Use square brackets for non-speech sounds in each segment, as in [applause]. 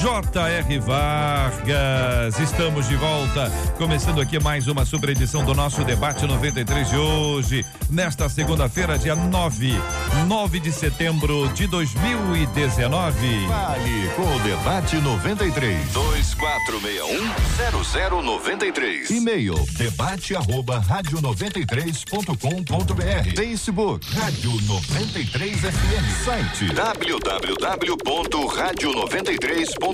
J.R. Vargas. Estamos de volta, começando aqui mais uma super edição do nosso debate 93 de hoje, nesta segunda-feira, dia 9, 9 de setembro de 2019. Fale com o debate 93 24610093. E-mail debate arroba rádio 93.com.br. Facebook Rádio 93 FM. Site www.radio93.com.br.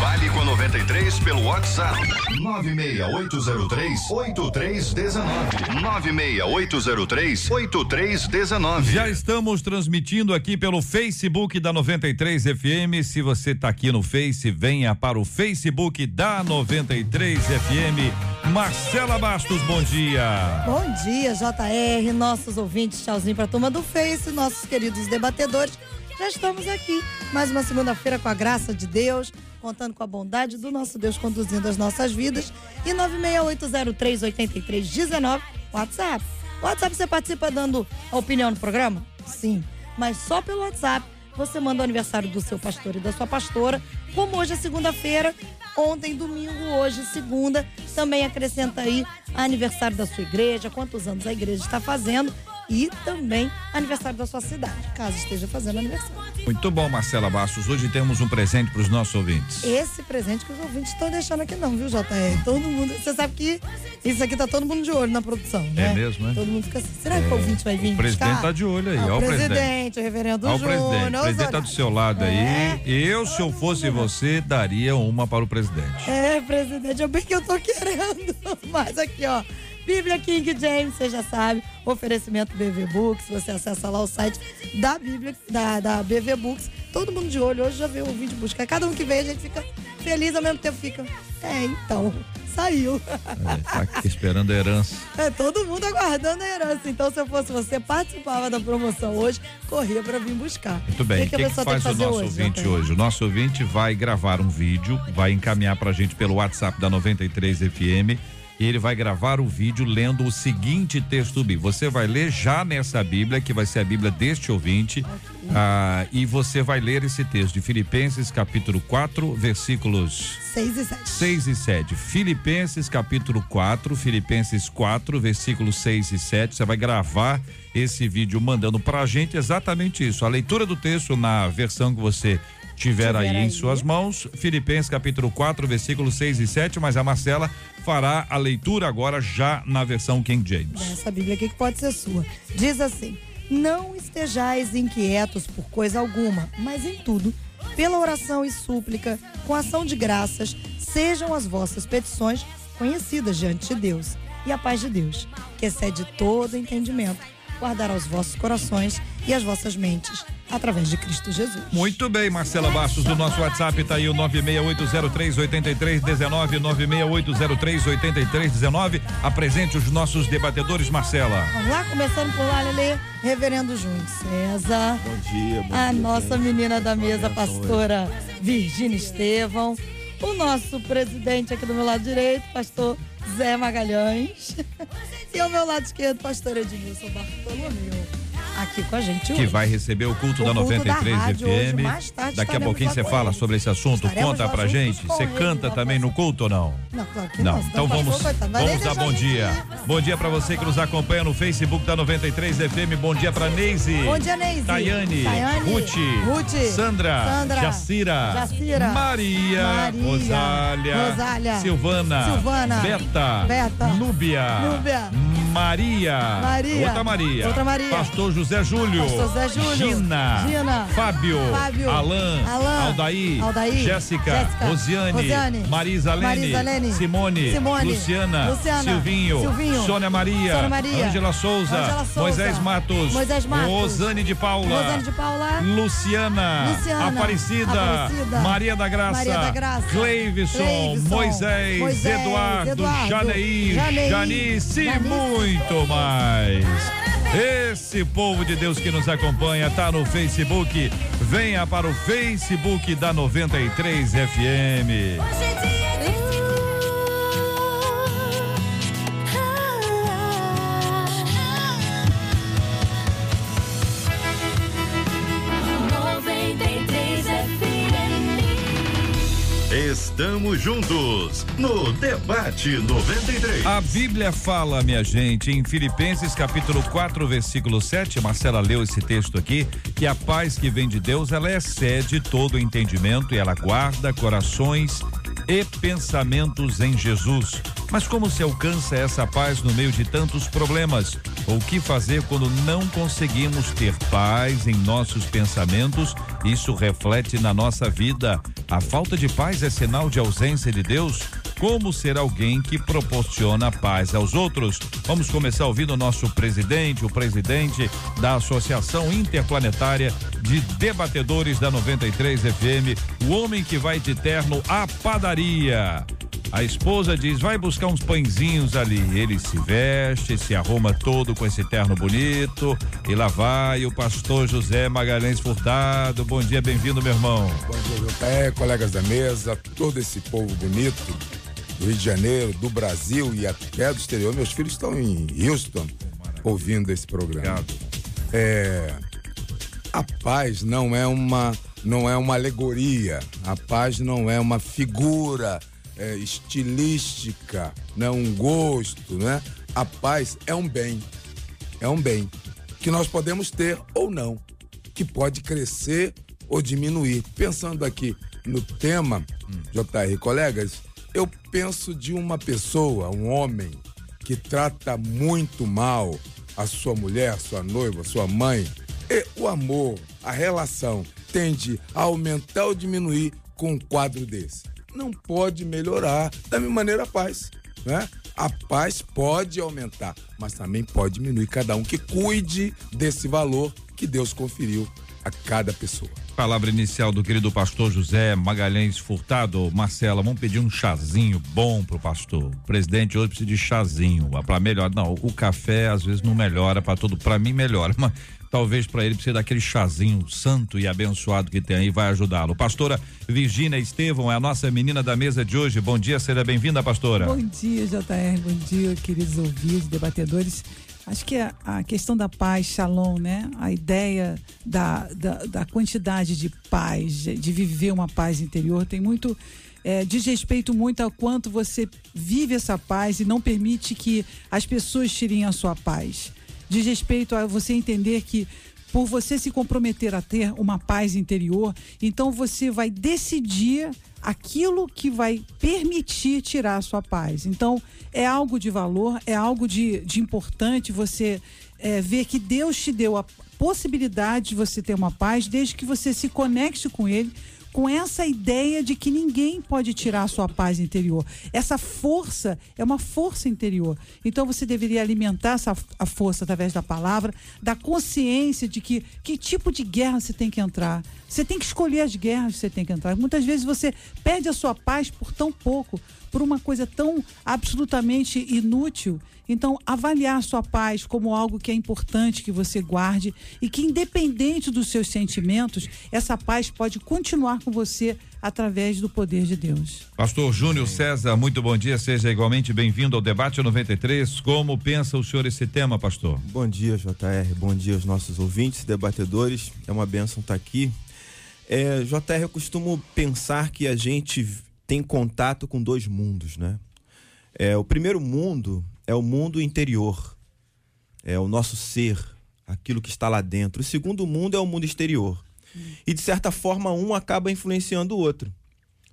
Vale com a 93 pelo WhatsApp 96803 8319. 96803 8319. Já estamos transmitindo aqui pelo Facebook da 93 FM. Se você está aqui no Face, venha para o Facebook da 93 FM. Marcela Bastos, bom dia. Bom dia, JR, nossos ouvintes, tchauzinho para a turma do Face, nossos queridos debatedores. Já estamos aqui, mais uma segunda-feira com a graça de Deus, contando com a bondade do nosso Deus conduzindo as nossas vidas. E 968038319, WhatsApp. WhatsApp você participa dando a opinião no programa? Sim, mas só pelo WhatsApp. Você manda o aniversário do seu pastor e da sua pastora, como hoje é segunda-feira, ontem, domingo, hoje, segunda. Também acrescenta aí aniversário da sua igreja, quantos anos a igreja está fazendo e também aniversário da sua cidade, caso esteja fazendo aniversário. Muito bom, Marcela Bastos. Hoje temos um presente para os nossos ouvintes. Esse presente que os ouvintes estão deixando aqui não, viu, JR? Todo mundo, você sabe que isso aqui tá todo mundo de olho na produção, né? É mesmo, é? Todo mundo fica assim, será que o ouvinte vai vir O presidente buscar? tá de olho aí, Ah, ó o presidente. presidente, o reverendo Ó o Júnior. presidente. O presidente tá do seu lado aí. É. Eu, se eu fosse você, daria uma para o presidente. É, presidente, é bem que eu tô querendo. [laughs] Mas aqui, ó. Bíblia King James, você já sabe, oferecimento BV Books, você acessa lá o site da Bíblia, da, da BV Books. Todo mundo de olho, hoje já veio o vídeo buscar. Cada um que vem, a gente fica feliz, ao mesmo tempo fica. É, então, saiu. É, tá aqui esperando a herança. É, todo mundo aguardando a herança. Então, se eu fosse você, participava da promoção hoje, corria pra vir buscar. Muito bem. O que, que pessoa tem faz o nosso hoje, ouvinte hoje? O nosso ouvinte vai gravar um vídeo, vai encaminhar pra gente pelo WhatsApp da 93 FM. E ele vai gravar o vídeo lendo o seguinte texto bíblico. Você vai ler já nessa Bíblia, que vai ser a Bíblia deste ouvinte. ah, e você vai ler esse texto de Filipenses, capítulo 4, versículos 6 e 7. 6 e 7. Filipenses capítulo 4, Filipenses 4, versículos 6 e 7. Você vai gravar esse vídeo mandando pra gente exatamente isso. A leitura do texto na versão que você tiver, Tiver aí, em aí. suas mãos. Filipenses capítulo 4, versículos 6 e 7. Mas a Marcela fará a leitura agora já na versão King James. Essa Bíblia aqui que pode ser sua. Diz assim: Não estejais inquietos por coisa alguma, mas em tudo, pela oração e súplica, com ação de graças, sejam as vossas petições conhecidas diante de Deus. E a paz de Deus, que excede todo entendimento, guardará os vossos corações e as vossas mentes, através de Cristo Jesus. Muito bem, Marcela Bastos, do nosso WhatsApp tá aí o 968038319, 968038319. Apresente os nossos debatedores, Marcela. Vamos lá, começando por lá, Lelê, Reverendo Júnior César. Bom dia, bom a dia, nossa gente. menina da mesa, pastora Virgínia Estevão, o nosso presidente aqui do meu lado direito, pastor Zé Magalhães, [laughs] e ao meu lado esquerdo, pastor Edmilson Bartolomeu, aqui com a gente que hoje. vai receber o culto O da culto 93 da rádio hoje, FM. mais tarde Daqui a pouquinho você fala sobre esse assunto. Estaremos Conta pra gente. Você canta também no culto ou não? Não, claro que Não. não. Então vamos, vamos dar bom dia. ir. Bom dia pra você que nos acompanha no Facebook da 93 FM. Bom dia pra Neise. Bom dia, Neise. Tayane. Tayane. Ruth. Ruth. Sandra. Sandra. Jacira. Jacira. Maria. Maria. Rosália. Rosália. Silvana. Silvana. Beta. Beta. Núbia. Núbia. Maria. Maria. Outra Maria. Outra Maria. Pastor José Júlio. Pastor Zé Júlio. Gina. Gina. Fábio, Fábio, Alain, Alain, Aldair, Aldair, Jéssica, Jéssica, Rosiane, Rosiane, Marisa Lene, Marisa Lene, Simone, Simone, Luciana, Luciana, Silvinho, Silvinho, Sônia Maria, Sônia Maria, Ângela Souza, Ângela Souza, Moisés Matos, Moisés Matos, Rosane de Paula, Rosane de Paula, Luciana, Luciana, Aparecida, Aparecida, Maria da Graça, Maria da Graça, Cleiveson, Cleiveson, Moisés, Moisés, Eduardo, Eduardo, Janeir, Janeir, Janice e Janice. muito mais. Esse povo de Deus que nos acompanha tá no Facebook. Venha para o Facebook da 93 FM. Estamos juntos no Debate 93. A Bíblia fala, minha gente, em Filipenses capítulo 4, versículo 7, Marcela leu esse texto aqui, que a paz que vem de Deus, ela excede todo entendimento e ela guarda corações e pensamentos em Jesus. Mas como se alcança essa paz no meio de tantos problemas? O que fazer quando não conseguimos ter paz em nossos pensamentos? Isso reflete na nossa vida. A falta de paz é sinal de ausência de Deus? Como ser alguém que proporciona paz aos outros? Vamos começar ouvindo o nosso presidente, o presidente da Associação Interplanetária de Debatedores da 93 FM, o homem que vai de terno à padaria. A esposa diz: vai buscar uns pãezinhos ali. Ele se veste, se arruma todo com esse terno bonito. E lá vai o pastor José Magalhães Furtado. Bom dia, bem-vindo, meu irmão. Bom dia, JR, colegas da mesa, todo esse povo bonito do Rio de Janeiro, do Brasil e até do exterior. Meus filhos estão em Houston ouvindo esse programa. Obrigado. É, a paz não é uma não é uma alegoria. A paz não é uma figura é, estilística, não é um gosto, né? A paz é um bem, é um bem que nós podemos ter ou não, que pode crescer ou diminuir. Pensando aqui no tema, JR, colegas, eu penso de uma pessoa, um homem, que trata muito mal a sua mulher, sua noiva, sua mãe. E o amor, a relação, tende a aumentar ou diminuir com um quadro desse. Não pode melhorar da mesma maneira a paz, né? A paz pode aumentar, mas também pode diminuir cada um que cuide desse valor que Deus conferiu a cada pessoa. Palavra inicial do querido pastor José Magalhães Furtado. Marcela, vamos pedir um chazinho bom pro pastor. O presidente hoje precisa de chazinho, para melhor. Não, o café às vezes não melhora para tudo. Para mim melhora, mas talvez para ele precisa daquele chazinho santo e abençoado que tem aí, vai ajudá-lo. Pastora Virgínia Estevão é a nossa menina da mesa de hoje. Bom dia, seja bem-vinda, pastora. Bom dia, JR. Bom dia, queridos ouvintes, debatedores. Acho que a, a questão da paz, shalom, né? A ideia da, da, da quantidade de paz, de, viver uma paz interior, tem muito. É, diz respeito muito ao quanto você vive essa paz e não permite que as pessoas tirem a sua paz. Diz respeito a você entender que por você se comprometer a ter uma paz interior, então você vai decidir aquilo que vai permitir tirar a sua paz. Então, é algo de valor, é algo de, de importante você é, ver que Deus te deu a possibilidade de você ter uma paz desde que você se conecte com Ele com essa ideia de que ninguém pode tirar a sua paz interior. Essa força é uma força interior. Então você deveria alimentar essa a força através da palavra, da consciência de que que tipo de guerra você tem que entrar. Você tem que escolher as guerras que você tem que entrar. Muitas vezes você perde a sua paz por tão pouco, por uma coisa tão absolutamente inútil. Então, avaliar a sua paz como algo que é importante que você guarde e que, independente dos seus sentimentos, essa paz pode continuar com você através do poder de Deus. Pastor Júnior César, muito bom dia, seja igualmente bem-vindo ao debate 93. Como pensa o senhor esse tema, pastor? Bom dia, JR. Bom dia aos nossos ouvintes, debatedores. É uma benção estar aqui. É, JR, eu costumo pensar que a gente tem contato com dois mundos, né? É, o primeiro mundo é o mundo interior, é o nosso ser, aquilo que está lá dentro. O segundo mundo é o mundo exterior. E de certa forma, um acaba influenciando o outro.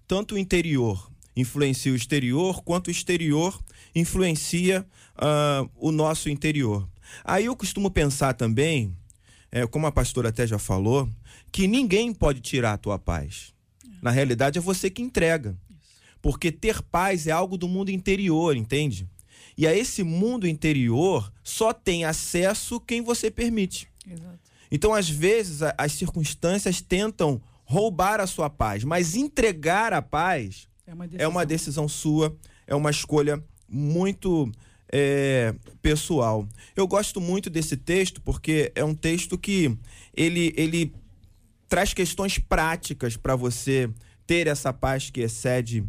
Tanto o interior influencia o exterior, quanto o exterior influencia uh, o nosso interior. Aí eu costumo pensar também, é, como a pastora até já falou, que ninguém pode tirar a tua paz. Na realidade, é você que entrega. Porque ter paz é algo do mundo interior, entende? E a esse mundo interior só tem acesso quem você permite. Exato. Então, às vezes, a- as circunstâncias tentam roubar a sua paz, mas entregar a paz É uma é uma decisão sua, é uma escolha muito é, pessoal. Eu gosto muito desse texto porque é um texto que ele, ele traz questões práticas para você ter essa paz que excede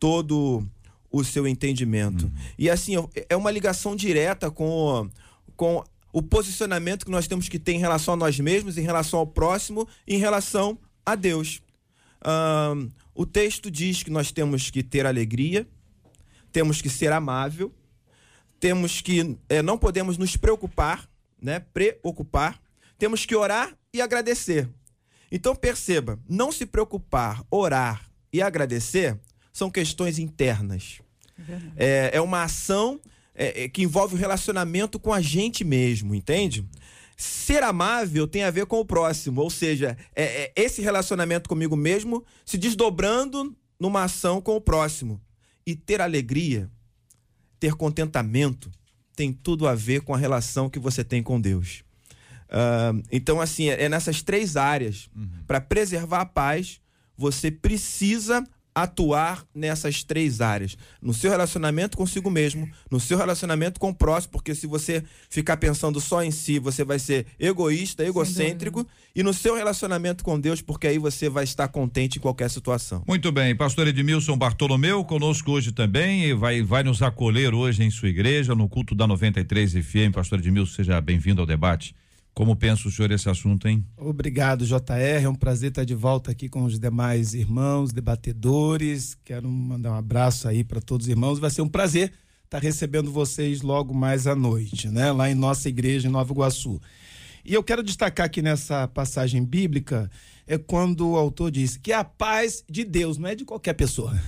todo o seu entendimento. E assim, é uma ligação direta com, com o posicionamento que nós temos que ter em relação a nós mesmos, em relação ao próximo, em relação a Deus. O texto diz que nós temos que ter alegria, temos que ser amável, temos que eh, não podemos nos preocupar, né? Preocupar, temos que orar e agradecer. Então perceba, não se preocupar, orar e agradecer são questões internas. É, é uma ação é, é, que envolve o relacionamento com a gente mesmo, entende? Ser amável tem a ver com o próximo, ou seja, é, é esse relacionamento comigo mesmo se desdobrando numa ação com o próximo. E ter alegria, ter contentamento, tem tudo a ver com a relação que você tem com Deus. Ah, então, assim, é nessas três áreas. Para preservar a paz, você precisa atuar nessas três áreas. No seu relacionamento consigo mesmo, no seu relacionamento com o próximo, porque se você ficar pensando só em si, você vai ser egoísta, egocêntrico, e no seu relacionamento com Deus, porque aí você vai estar contente em qualquer situação. Muito bem, pastor Edmilson Bartolomeu conosco hoje também e vai, vai nos acolher hoje em sua igreja, no culto da 93 FM. Pastor Edmilson, seja bem-vindo ao debate. Como pensa o senhor esse assunto, hein? Obrigado, JR. É um prazer estar de volta aqui com os demais irmãos, debatedores. Quero mandar um abraço aí para todos os irmãos. Vai ser um prazer estar recebendo vocês logo mais à noite, né? Lá em nossa igreja em Nova Iguaçu. E eu quero destacar aqui nessa passagem bíblica é quando o autor diz que a paz de Deus não é de qualquer pessoa,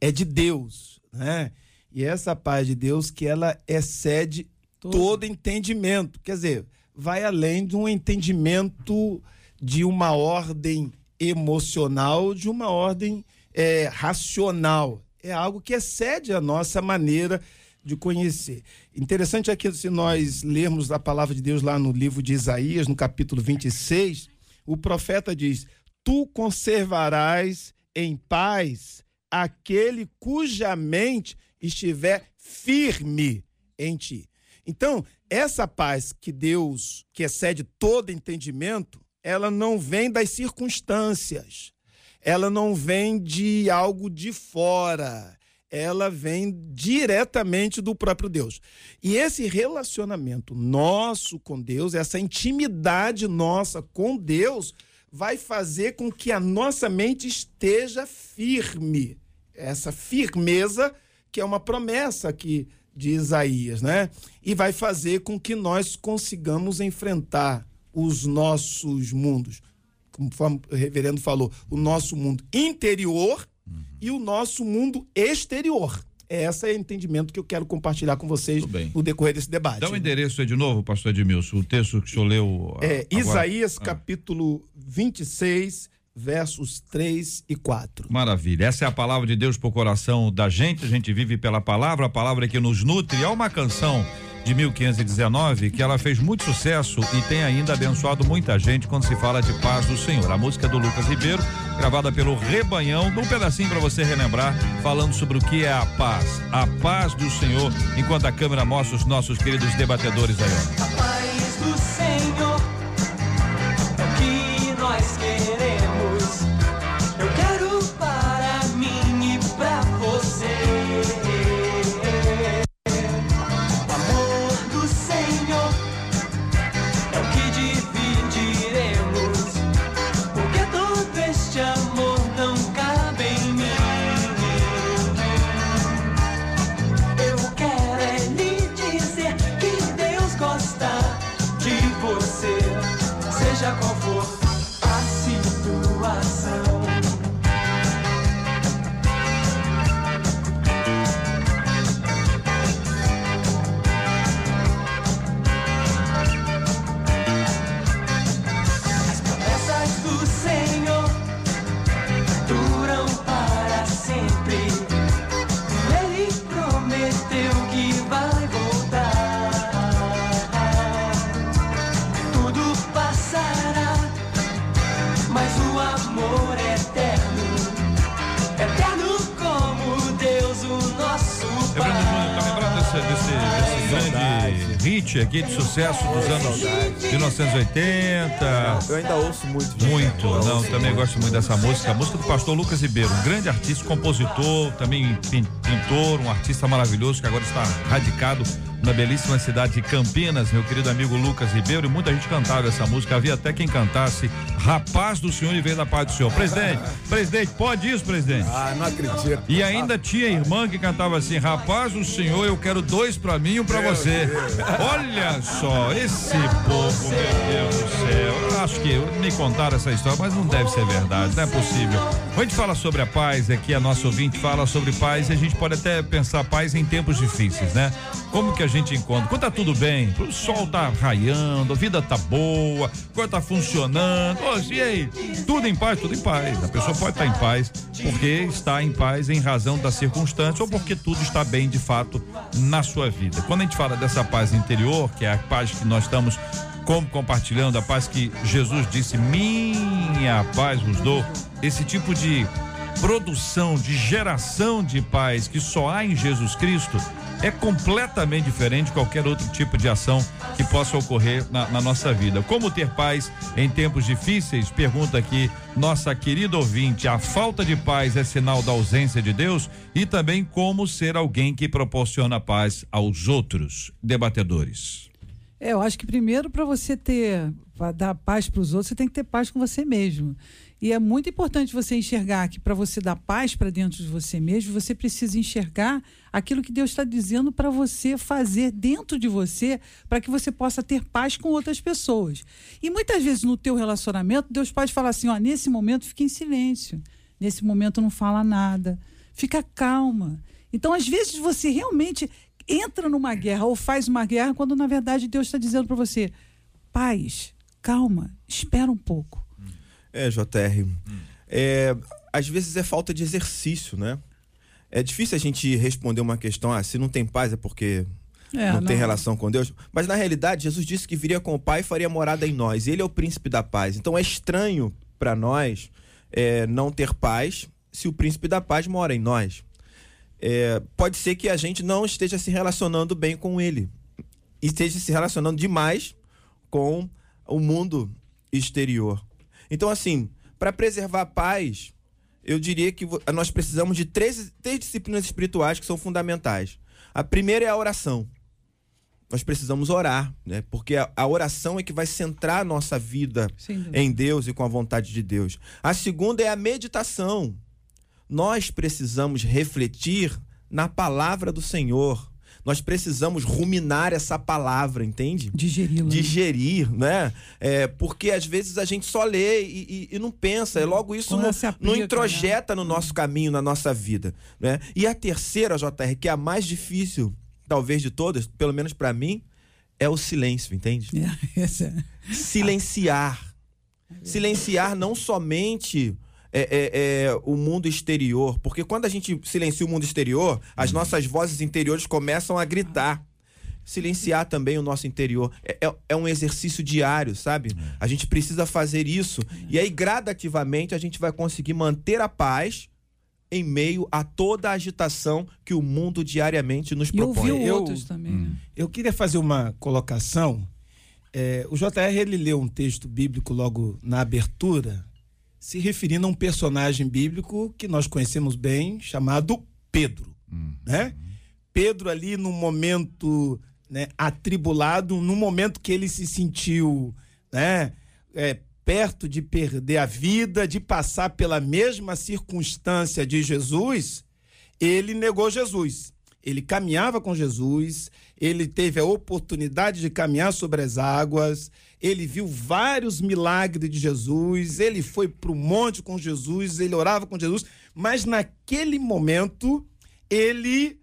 é de Deus, né? E essa paz de Deus que ela excede todo entendimento. Quer dizer, vai além de um entendimento de uma ordem emocional, de uma ordem é, racional. É algo que excede a nossa maneira de conhecer. Interessante é que se nós lermos a palavra de Deus lá no livro de Isaías, no capítulo 26, o profeta diz: Tu conservarás em paz aquele cuja mente estiver firme em ti. Então, essa paz que Deus, que excede todo entendimento, ela não vem das circunstâncias, ela não vem de algo de fora, ela vem diretamente do próprio Deus. E esse relacionamento nosso com Deus, essa intimidade nossa com Deus, vai fazer com que a nossa mente esteja firme. Essa firmeza que é uma promessa aqui de Isaías, né? E vai fazer com que nós consigamos enfrentar os nossos mundos. Conforme o reverendo falou, o nosso mundo interior e o nosso mundo exterior. Esse é o entendimento que eu quero compartilhar com vocês no decorrer desse debate. Dá o endereço aí de novo, pastor Edmilson, o texto que o senhor leu. ah, É, agora. Isaías Ah. capítulo 26, versos 3 e 4. Maravilha. Essa é a palavra de Deus pro coração da gente. A gente vive pela palavra, a palavra que nos nutre. Há uma canção de 1519 que ela fez muito sucesso e tem ainda abençoado muita gente quando se fala de paz do Senhor. A música é do Lucas Ribeiro, gravada pelo Rebanhão, num pedacinho para você relembrar, falando sobre o que é a paz. A paz do Senhor, enquanto a câmera mostra os nossos queridos debatedores aí, ó. Hit aqui de sucesso dos anos 1980. Eu ainda ouço muito. Muito, não, também gosto muito dessa música. A música do pastor Lucas Ribeiro, um grande artista, compositor, também pin- pintor, um artista maravilhoso que agora está radicado na belíssima cidade de Campinas, meu querido amigo Lucas Ribeiro, e muita gente cantava essa música. Havia até quem cantasse Rapaz do Senhor e veio da paz do Senhor. Presidente, presidente, pode isso, presidente? Ah, não acredito. E ainda tinha irmã que cantava assim: Rapaz do Senhor, eu quero dois pra mim e um pra você. Olha só, esse povo, meu Deus do céu. Eu acho que me contaram essa história, mas não deve ser verdade, não é possível. Quando a gente fala sobre a paz, aqui a nossa ouvinte fala sobre paz e a gente pode até pensar paz em tempos difíceis, né? Como que a gente encontra? Quando tá tudo bem, o sol tá raiando, a vida tá boa, coisa tá funcionando. Ô, e aí? Tudo em paz? Tudo em paz. A pessoa pode estar em paz porque está em paz em razão das circunstâncias ou porque tudo está bem de fato na sua vida. Quando a gente fala dessa paz interior, que é a paz que nós estamos como compartilhando, a paz que Jesus disse, minha paz vos dou, esse tipo de produção, de geração de paz que só há em Jesus Cristo é completamente diferente de qualquer outro tipo de ação que possa ocorrer na, na nossa vida. Como ter paz em tempos difíceis? Pergunta aqui nossa querida ouvinte. A falta de paz é sinal da ausência de Deus? E também como ser alguém que proporciona paz aos outros debatedores. É, eu acho que primeiro para você ter, para dar paz para os outros, você tem que ter paz com você mesmo. E é muito importante você enxergar que para você dar paz para dentro de você mesmo, você precisa enxergar aquilo que Deus está dizendo para você fazer dentro de você, para que você possa ter paz com outras pessoas. E muitas vezes no teu relacionamento, Deus pode falar assim, ó, nesse momento fica em silêncio, nesse momento não fala nada, fica calma. Então, às vezes você realmente entra numa guerra ou faz uma guerra quando na verdade Deus está dizendo para você: paz, calma, espera um pouco. É, JR. É, às vezes é falta de exercício, né? É difícil a gente responder uma questão, ah, se não tem paz é porque É, não, tem não- relação com Deus. Mas na realidade, Jesus disse que viria com o Pai e faria morada em nós. Ele é o príncipe da paz. Então é estranho para nós é, não ter paz se o príncipe da paz mora em nós. É, pode ser que a gente não esteja se relacionando bem com ele e esteja se relacionando demais com o mundo exterior. Então, assim, para preservar a paz, eu diria que nós precisamos de três, três disciplinas espirituais que são fundamentais. A primeira é a oração. Nós precisamos orar, né? Porque a, a oração é que vai centrar a nossa vida em Deus e com a vontade de Deus. A segunda é a meditação. Nós precisamos refletir na palavra do Senhor. Nós precisamos ruminar essa palavra, entende? Digeri-la. digerir, né? É, porque às vezes a gente só lê e, e- e não pensa, e logo isso não, aplica, não introjeta no nosso caminho, na nossa vida, né? E a terceira, JR, que é a mais difícil, talvez de todas, pelo menos pra mim, é o silêncio, entende? É, [laughs] é- Silenciar. Silenciar não somente é, é, é, o mundo exterior, porque quando a gente silencia o mundo exterior, as nossas vozes interiores começam a gritar. Silenciar também o nosso interior. É, é- é um exercício diário, sabe? A gente precisa fazer isso. E aí, gradativamente, a gente vai conseguir manter a paz em meio a toda a agitação que o mundo diariamente nos E propõe. ouviu Eu- outros também. né? Eu queria fazer uma colocação. É, o JR ele leu um texto bíblico logo na abertura, se referindo a um personagem bíblico que nós conhecemos bem, chamado Pedro. Né? Pedro ali num momento né, atribulado, num momento que ele se sentiu né, é, perto de perder a vida, de passar pela mesma circunstância de Jesus, ele negou Jesus. Ele caminhava com Jesus, ele teve a oportunidade de caminhar sobre as águas, ele viu vários milagres de Jesus, ele foi para o monte com Jesus, ele orava com Jesus, mas naquele momento ele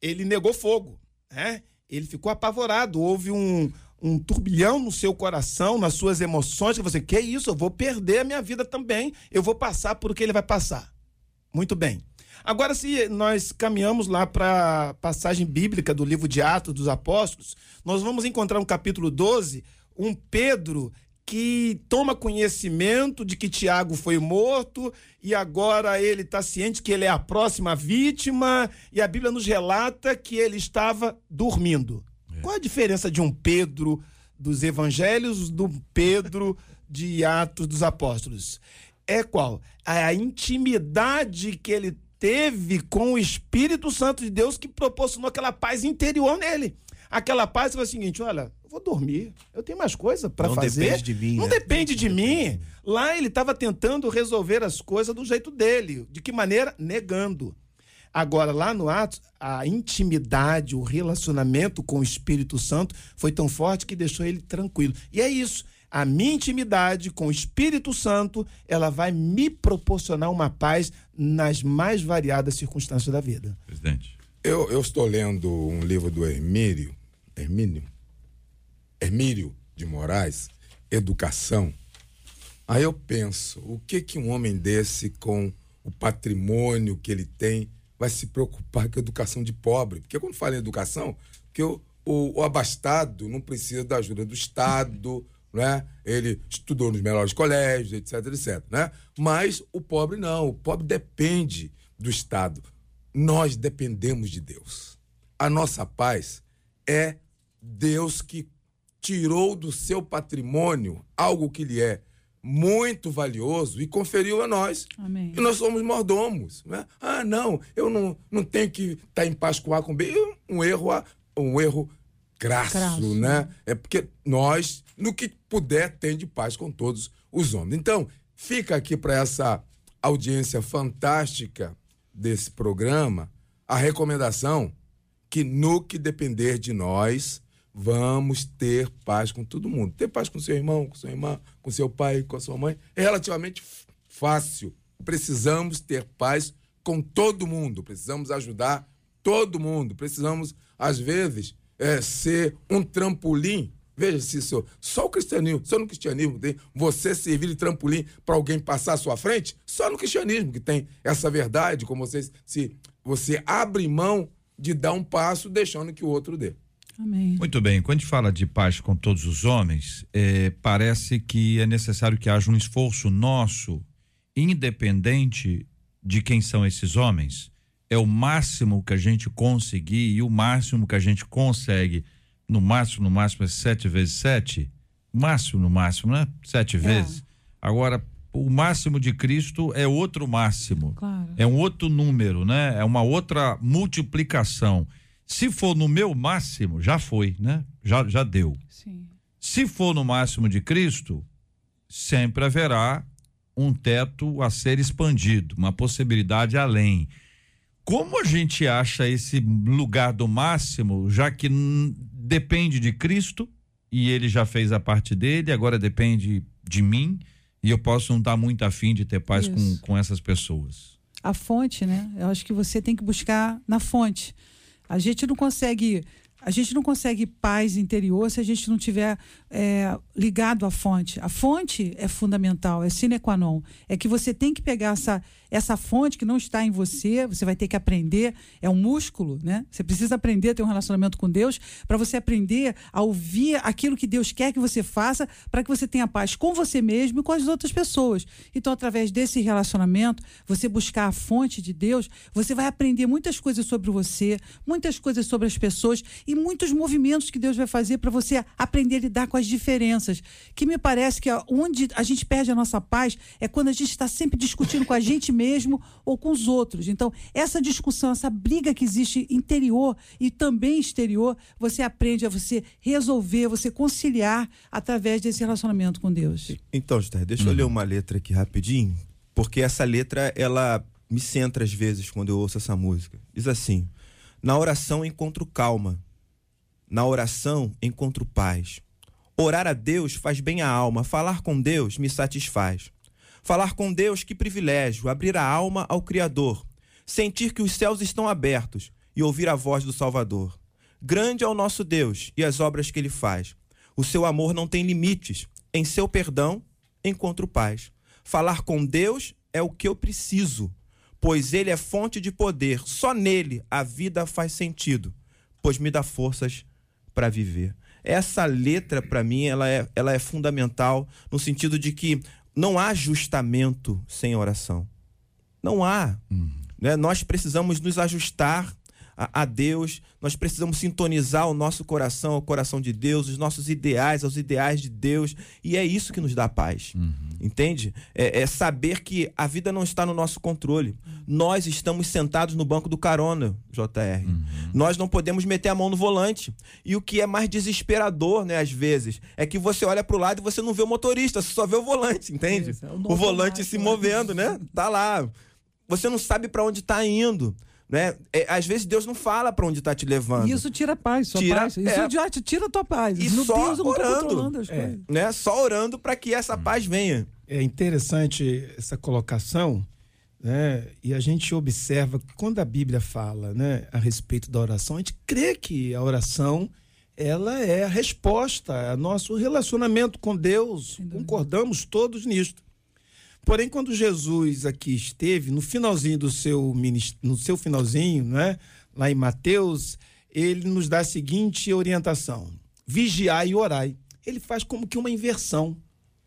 ele negou fogo, né? Ele ficou apavorado, houve um, um turbilhão no seu coração, nas suas emoções, que você, que isso, eu vou perder a minha vida também, eu vou passar por o que ele vai passar. Muito bem. Agora, se nós caminhamos lá para a passagem bíblica do livro de Atos dos Apóstolos, nós vamos encontrar no capítulo 12 um Pedro que toma conhecimento de que Tiago foi morto e agora ele está ciente que ele é a próxima vítima e a Bíblia nos relata que ele estava dormindo. Qual a diferença de um Pedro dos evangelhos do Pedro de Atos dos Apóstolos? É qual? A intimidade que ele teve com o Espírito Santo de Deus que proporcionou aquela paz interior nele. Aquela paz foi o seguinte: olha, vou dormir, eu tenho mais coisa para Não fazer. depende de mim, Não né? depende de mim. Lá ele estava tentando resolver as coisas do jeito dele. De que maneira? Negando. Agora, lá no Atos, a intimidade, o relacionamento com o Espírito Santo foi tão forte que deixou ele tranquilo. E é isso. A minha intimidade com o Espírito Santo, ela vai me proporcionar uma paz nas mais variadas circunstâncias da vida. Presidente. Eu, eu estou lendo um livro do Hermírio, Hermínio, Hermírio de Moraes, Educação. Aí eu penso, o que que um homem desse com o patrimônio que ele tem vai se preocupar com a educação de pobre? Porque quando fala em educação, que o, o, o abastado não precisa da ajuda do Estado, [laughs] né? Ele estudou nos melhores colégios, etc, etc, né? Mas o pobre não, o pobre depende do Estado. Nós dependemos de Deus. A nossa paz é Deus que tirou do seu patrimônio algo que lhe é muito valioso e conferiu a nós. Amém. E nós somos mordomos. Né? Ah, não, eu não, não tenho que estar em paz com A com B. Um erro, a- um erro crasso, Crasso, né? É porque nós, no que puder, tem de paz com todos os homens. Então, fica aqui para essa audiência fantástica desse programa a recomendação que no que depender de nós, vamos ter paz com todo mundo. Ter paz com seu irmão, com sua irmã, com seu pai, com a sua mãe, é relativamente fácil. Precisamos ter paz com todo mundo, precisamos ajudar todo mundo, precisamos, às vezes, é, ser um trampolim. Veja se só, só o cristianismo, só no cristianismo tem você servir de trampolim para alguém passar à sua frente, só no cristianismo que tem essa verdade, como você se você abre mão de dar um passo deixando que o outro dê. Amém. Muito bem, quando a gente fala de paz com todos os homens, eh, parece que é necessário que haja um esforço nosso, independente de quem são esses homens. É o máximo que a gente conseguir e o máximo que a gente consegue, no máximo, no máximo é sete vezes sete, máximo, no máximo, né? Sete vezes. Agora, o máximo de Cristo é outro máximo. Claro. É um outro número, né? É uma outra multiplicação. Se for no meu máximo, já foi, né? Já, já deu. Sim. Se for no máximo de Cristo, sempre haverá um teto a ser expandido, uma possibilidade além. Como a gente acha esse lugar do máximo, já que depende de Cristo e ele já fez a parte dele, agora depende de mim e eu posso não estar muito afim de ter paz com, com essas pessoas. a fonte, né? Eu acho que você tem que buscar na fonte. A gente não consegue, a gente não consegue paz interior se a gente não tiver é, ligado à fonte. A fonte é fundamental, é sine qua non. É que você tem que pegar essa essa fonte que não está em você, você vai ter que aprender, é um músculo, né? Você precisa aprender a ter um relacionamento com Deus para você aprender a ouvir aquilo que Deus quer que você faça para que você tenha paz com você mesmo e com as outras pessoas. Então, através desse relacionamento, você buscar a fonte de Deus, você vai aprender muitas coisas sobre você, muitas coisas sobre as pessoas e muitos movimentos que Deus vai fazer para você aprender a lidar com as diferenças. Que me parece que onde a gente perde a nossa paz é quando a gente está sempre discutindo com a gente mesmo ou com os outros. Então, essa discussão, essa briga que existe interior e também exterior, você aprende a você resolver, você conciliar através desse relacionamento com Deus. Então, Esther, deixa eu ler uma letra aqui rapidinho, porque essa letra ela me centra às vezes quando eu ouço essa música. Diz assim: Na oração encontro calma, na oração encontro paz. Orar a Deus faz bem à alma, falar com Deus me satisfaz. Falar com Deus, que privilégio, abrir a alma ao Criador, sentir que os céus estão abertos e ouvir a voz do Salvador. Grande é o nosso Deus e as obras que ele faz. O seu amor não tem limites. Em seu perdão encontro paz. Falar com Deus é o que eu preciso, pois ele é fonte de poder. Só nele a vida faz sentido, pois me dá forças para viver. Essa letra para mim ela é, ela é fundamental no sentido de que não há ajustamento sem oração. Não há. né? Nós precisamos nos ajustar a, a Deus, nós precisamos sintonizar o nosso coração ao coração de Deus, os nossos ideais aos ideais de Deus, e é isso que nos dá paz. Entende? É, é saber que a vida não está no nosso controle. Nós estamos sentados no banco do carona, JR. Nós não podemos meter a mão no volante. E o que é mais desesperador, né, às vezes, é que você olha pro lado e você não vê o motorista, você só vê o volante, entende? É o o volante se né? movendo, né? Tá lá. Você não sabe para onde tá indo, né? É, às vezes Deus não fala para onde tá te levando. E isso tira a paz, sua Tira- paz. Isso é. já te tira a tua paz. E Meu só Deus, eu orando. É. coisas. né? Só orando para que essa paz venha. É interessante essa colocação, né? E a gente observa que quando a Bíblia fala, né, a respeito da oração, a gente crê que a oração ela é a resposta a nosso relacionamento com Deus. Concordamos todos nisto. Porém, quando Jesus aqui esteve, no finalzinho do seu no seu finalzinho, né, lá em Mateus, ele nos dá a seguinte orientação: vigiai e orai. Ele faz como que uma inversão,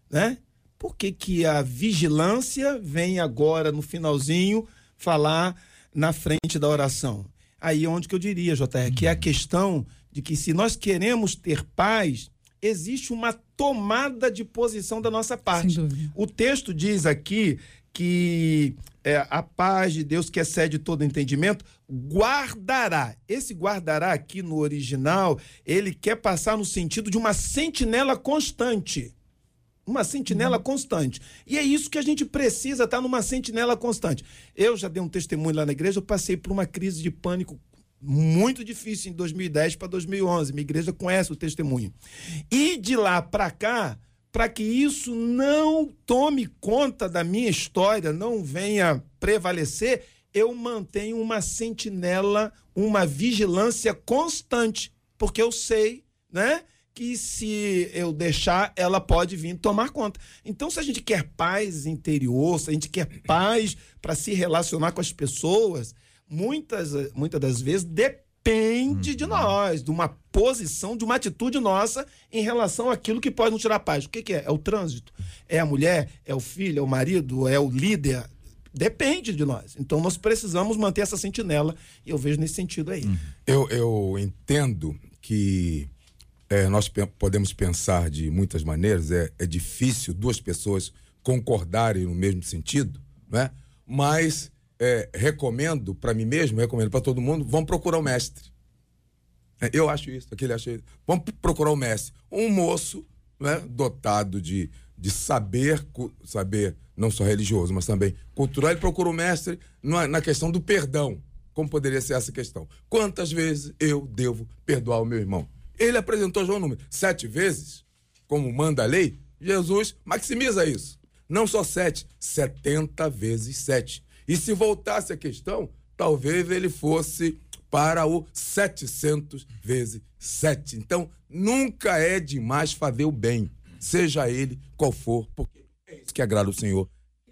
né? Por que, que a vigilância vem agora no finalzinho falar na frente da oração? Aí é onde que eu diria, JR, que é a questão de que se nós queremos ter paz, existe uma tomada de posição da nossa parte. O texto diz aqui que é, a paz de Deus que excede todo entendimento guardará. Esse guardará aqui no original, ele quer passar no sentido de uma sentinela constante. Uma sentinela constante. E é isso que a gente precisa, estar numa sentinela constante. Eu já dei um testemunho lá na igreja, eu passei por uma crise de pânico muito difícil em 2010 para 2011. Minha igreja conhece o testemunho. E de lá para cá, para que isso não tome conta da minha história, não venha prevalecer, eu mantenho uma sentinela, uma vigilância constante, porque eu sei, né? que se eu deixar, ela pode vir tomar conta. Então, se a gente quer paz interior, se a gente quer paz para se relacionar com as pessoas, muitas, muitas das vezes depende de nós, de uma posição, de uma atitude nossa em relação àquilo que pode nos tirar paz. O que, que é? É o trânsito? É a mulher? É o filho? É o marido? É o líder? Depende de nós. Então, nós precisamos manter essa sentinela e eu vejo nesse sentido aí. Eu, eu entendo que é, nós pe- podemos pensar de muitas maneiras, é, é difícil duas pessoas concordarem no mesmo sentido, né? mas é, recomendo para mim mesmo, recomendo para todo mundo, vamos procurar o mestre. É, Eu acho isso, aquele acha isso. Vamos procurar o mestre. Um moço né, dotado de, de saber, saber não só religioso, mas também cultural. Ele procura o mestre na, na questão do perdão. Como poderia ser essa questão? Quantas vezes eu devo perdoar o meu irmão? Ele apresentou João número sete vezes, como manda a lei. Jesus maximiza isso. Não só sete, setenta vezes sete. E se voltasse a questão, talvez ele fosse para o 700 vezes 7. Então, nunca é demais fazer o bem, seja ele qual for, porque é isso que agrada o Senhor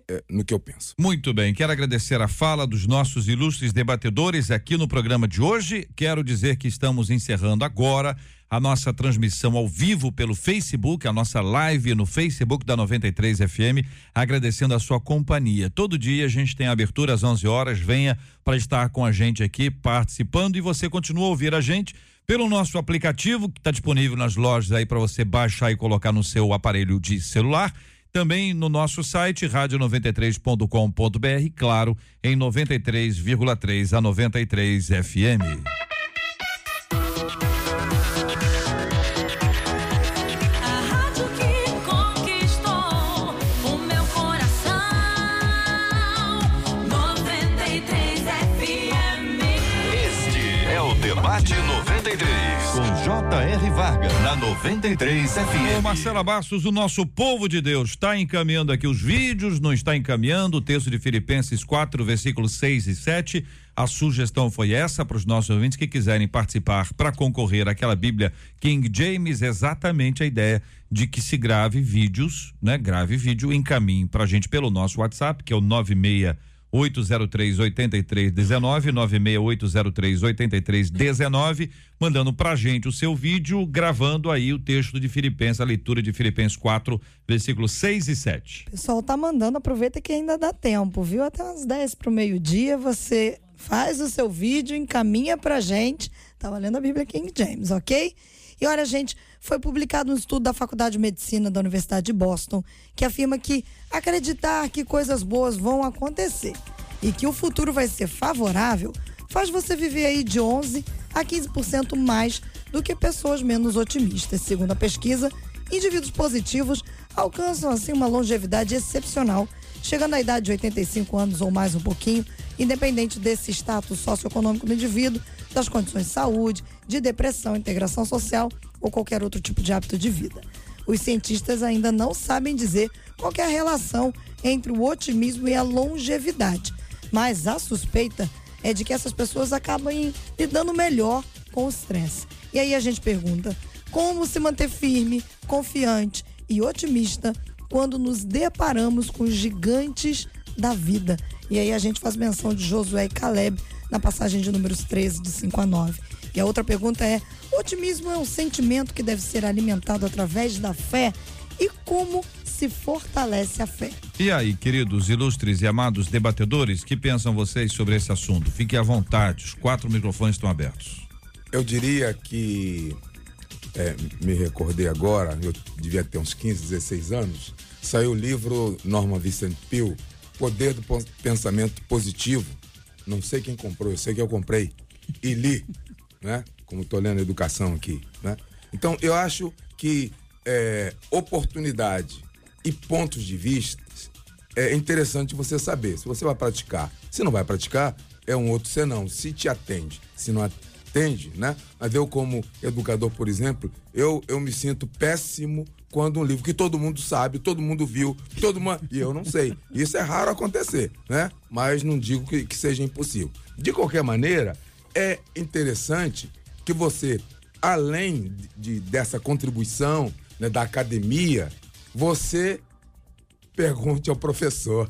é, no que eu penso. Muito bem, quero agradecer a fala dos nossos ilustres debatedores aqui no programa de hoje. Quero dizer que estamos encerrando agora a nossa transmissão ao vivo pelo Facebook, a nossa live no Facebook da 93 FM, agradecendo a sua companhia. Todo dia a gente tem abertura às 11 horas, venha para estar com a gente aqui participando e você continua a ouvir a gente pelo nosso aplicativo que está disponível nas lojas aí para você baixar e colocar no seu aparelho de celular. Também no nosso site rádio93.com.br, claro, em 93,3 a 93 FM. Na 93 Ô FM. Marcela Bastos, o nosso povo de Deus está encaminhando aqui os vídeos, não está encaminhando o texto de Filipenses 4, versículos 6 e 7. A sugestão foi essa para os nossos ouvintes que quiserem participar para concorrer àquela Bíblia King James, exatamente a ideia de que se grave vídeos, né? Grave vídeo, encaminhe para a gente pelo nosso WhatsApp, que é o 96 803 8319 96803 8319 mandando pra gente o seu vídeo gravando aí o texto de Filipenses, a leitura de Filipenses 4, versículos 6 e 7. O pessoal tá mandando, aproveita que ainda dá tempo, viu? Até umas 10 pro meio-dia você faz o seu vídeo, encaminha pra gente. Tava lendo a Bíblia King James, ok? E olha, gente, foi publicado um estudo da Faculdade de Medicina da Universidade de Boston que afirma que acreditar que coisas boas vão acontecer e que o futuro vai ser favorável faz você viver aí de 11 a 15% mais do que pessoas menos otimistas. Segundo a pesquisa, indivíduos positivos alcançam assim uma longevidade excepcional, chegando à idade de 85 anos ou mais um pouquinho, independente desse status socioeconômico do indivíduo, das condições de saúde, de depressão, integração social ou qualquer outro tipo de hábito de vida. Os cientistas ainda não sabem dizer qual é a relação entre o otimismo e a longevidade, mas a suspeita é de que essas pessoas acabam lidando melhor com o estresse. E aí a gente pergunta: como se manter firme, confiante e otimista quando nos deparamos com os gigantes da vida? E aí a gente faz menção de Josué e Caleb na passagem de números 13, de 5 a 9. E a outra pergunta é: otimismo é um sentimento que deve ser alimentado através da fé? E como se fortalece a fé? E aí, queridos, ilustres e amados debatedores, que pensam vocês sobre esse assunto? Fiquem à vontade, os quatro microfones estão abertos. Eu diria que, é, me recordei agora, eu devia ter uns 15, 16 anos, saiu o livro Norman Vincent Peale, Poder do Pensamento Positivo. Não sei quem comprou, eu sei que eu comprei e li, né? Como estou lendo educação aqui, né? Então, eu acho que é, oportunidade e pontos de vista é interessante você saber. Se você vai praticar, se não vai praticar, é um outro senão. Se te atende, se não atende, né? Mas eu, como educador, por exemplo, eu, eu me sinto péssimo quando um livro que todo mundo sabe, todo mundo viu, todo mundo. E eu não sei. Isso é raro acontecer, né? Mas não digo que, que seja impossível. De qualquer maneira, é interessante que você, além de, dessa contribuição né, da academia, você pergunte ao professor,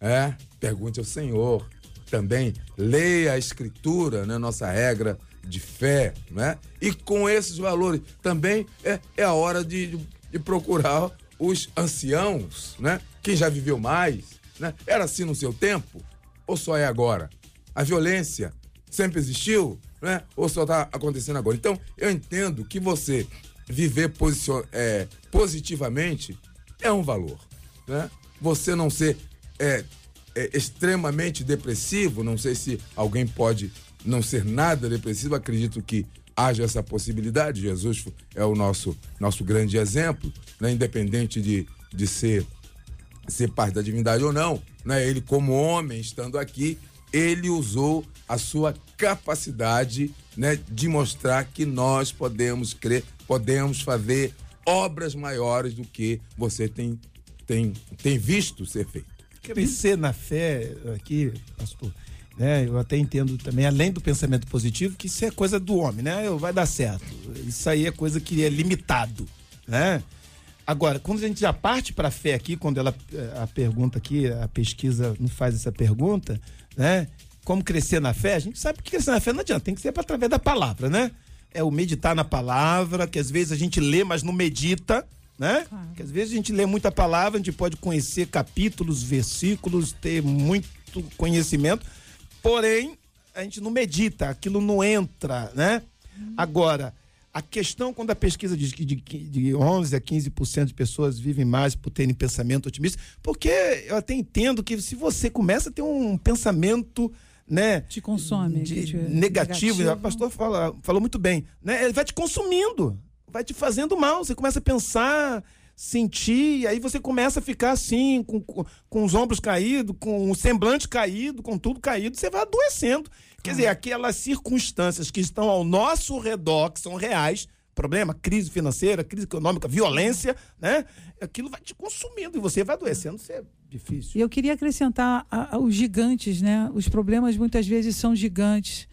é, pergunte ao Senhor. Também leia a escritura, né, nossa regra de fé, né? E com esses valores também é, é a hora de, de procurar os anciãos, né? Quem já viveu mais, né? Era assim no seu tempo ou só é agora? A violência sempre existiu, né? Ou só está acontecendo agora? Então, eu entendo que você viver é, positivamente é um valor, né? Você não ser é, é, extremamente depressivo, não sei se alguém pode não ser nada depressivo, acredito que haja essa possibilidade. Jesus é o nosso, nosso grande exemplo, né? independente de, de ser, ser parte da divindade ou não. Né? Ele, como homem, estando aqui, ele usou a sua capacidade né, de mostrar que nós podemos crer, podemos fazer obras maiores do que você tem, tem, tem visto ser feito. Crescer na fé aqui, pastor, né? Eu até entendo também, além do pensamento positivo, que isso é coisa do homem, né? Eu- Vai dar certo. Isso aí é coisa que é limitado, né? Agora, quando a gente já parte para a fé aqui, quando ela eh, a pergunta aqui, a pesquisa não faz essa pergunta, né? Como crescer na fé? A gente sabe que crescer na fé não adianta, tem que ser através da palavra, né? É o meditar na palavra, que às vezes a gente lê, mas não medita, né? Que às vezes a gente lê muita palavra, a gente pode conhecer capítulos, versículos, ter muito conhecimento, porém a gente não medita, aquilo não entra, né? Agora, a questão quando a pesquisa diz que de, de 11 a 15% de pessoas vivem mais por terem pensamento otimista, porque eu até entendo que se você começa a ter um pensamento né, Te consome. de te- negativo, o pastor fala- falou muito bem, né? Ele vai te consumindo, vai te fazendo mal. Você começa a pensar, sentir, e aí você começa a ficar assim, com, com, os ombros caídos, com o semblante caído, com tudo caído, você vai adoecendo. Quer dizer, aquelas circunstâncias que estão ao nosso redor, que são reais, problema, crise financeira, crise econômica, violência, né? Aquilo vai te consumindo e você vai adoecendo, isso é difícil. E eu queria acrescentar a- a- os gigantes, né? Os problemas muitas vezes são gigantes.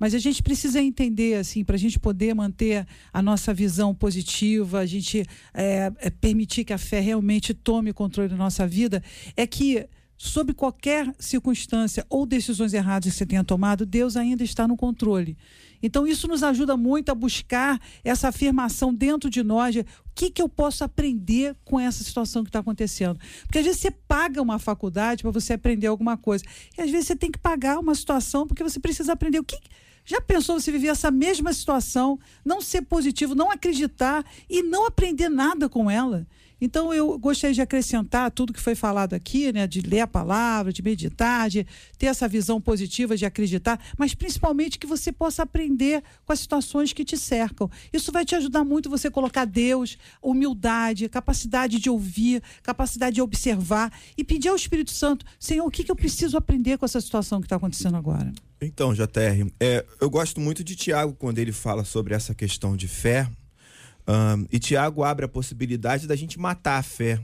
Mas a gente precisa entender, assim, para a gente poder manter a nossa visão positiva, a gente é, é, permitir que a fé realmente tome controle da nossa vida, é que, sob qualquer circunstância ou decisões erradas que você tenha tomado, Deus ainda está no controle. Então, isso nos ajuda muito a buscar essa afirmação dentro de nós. de O que, que eu posso aprender com essa situação que está acontecendo? Porque às vezes você paga uma faculdade para você aprender alguma coisa. E às vezes você tem que pagar uma situação porque você precisa aprender. O que. Já pensou você viver essa mesma situação, não ser positivo, não acreditar e não aprender nada com ela? Então eu gostaria de acrescentar tudo que foi falado aqui, né, de ler a palavra, de meditar, de ter essa visão positiva de acreditar, mas principalmente que você possa aprender com as situações que te cercam. Isso vai te ajudar muito você colocar Deus, humildade, capacidade de ouvir, capacidade de observar e pedir ao Espírito Santo, Senhor, o que, que eu preciso aprender com essa situação que está acontecendo agora? Então, JR, é, eu gosto muito de Tiago quando ele fala sobre essa questão de fé. Ahn, e Tiago abre a possibilidade da gente matar a fé.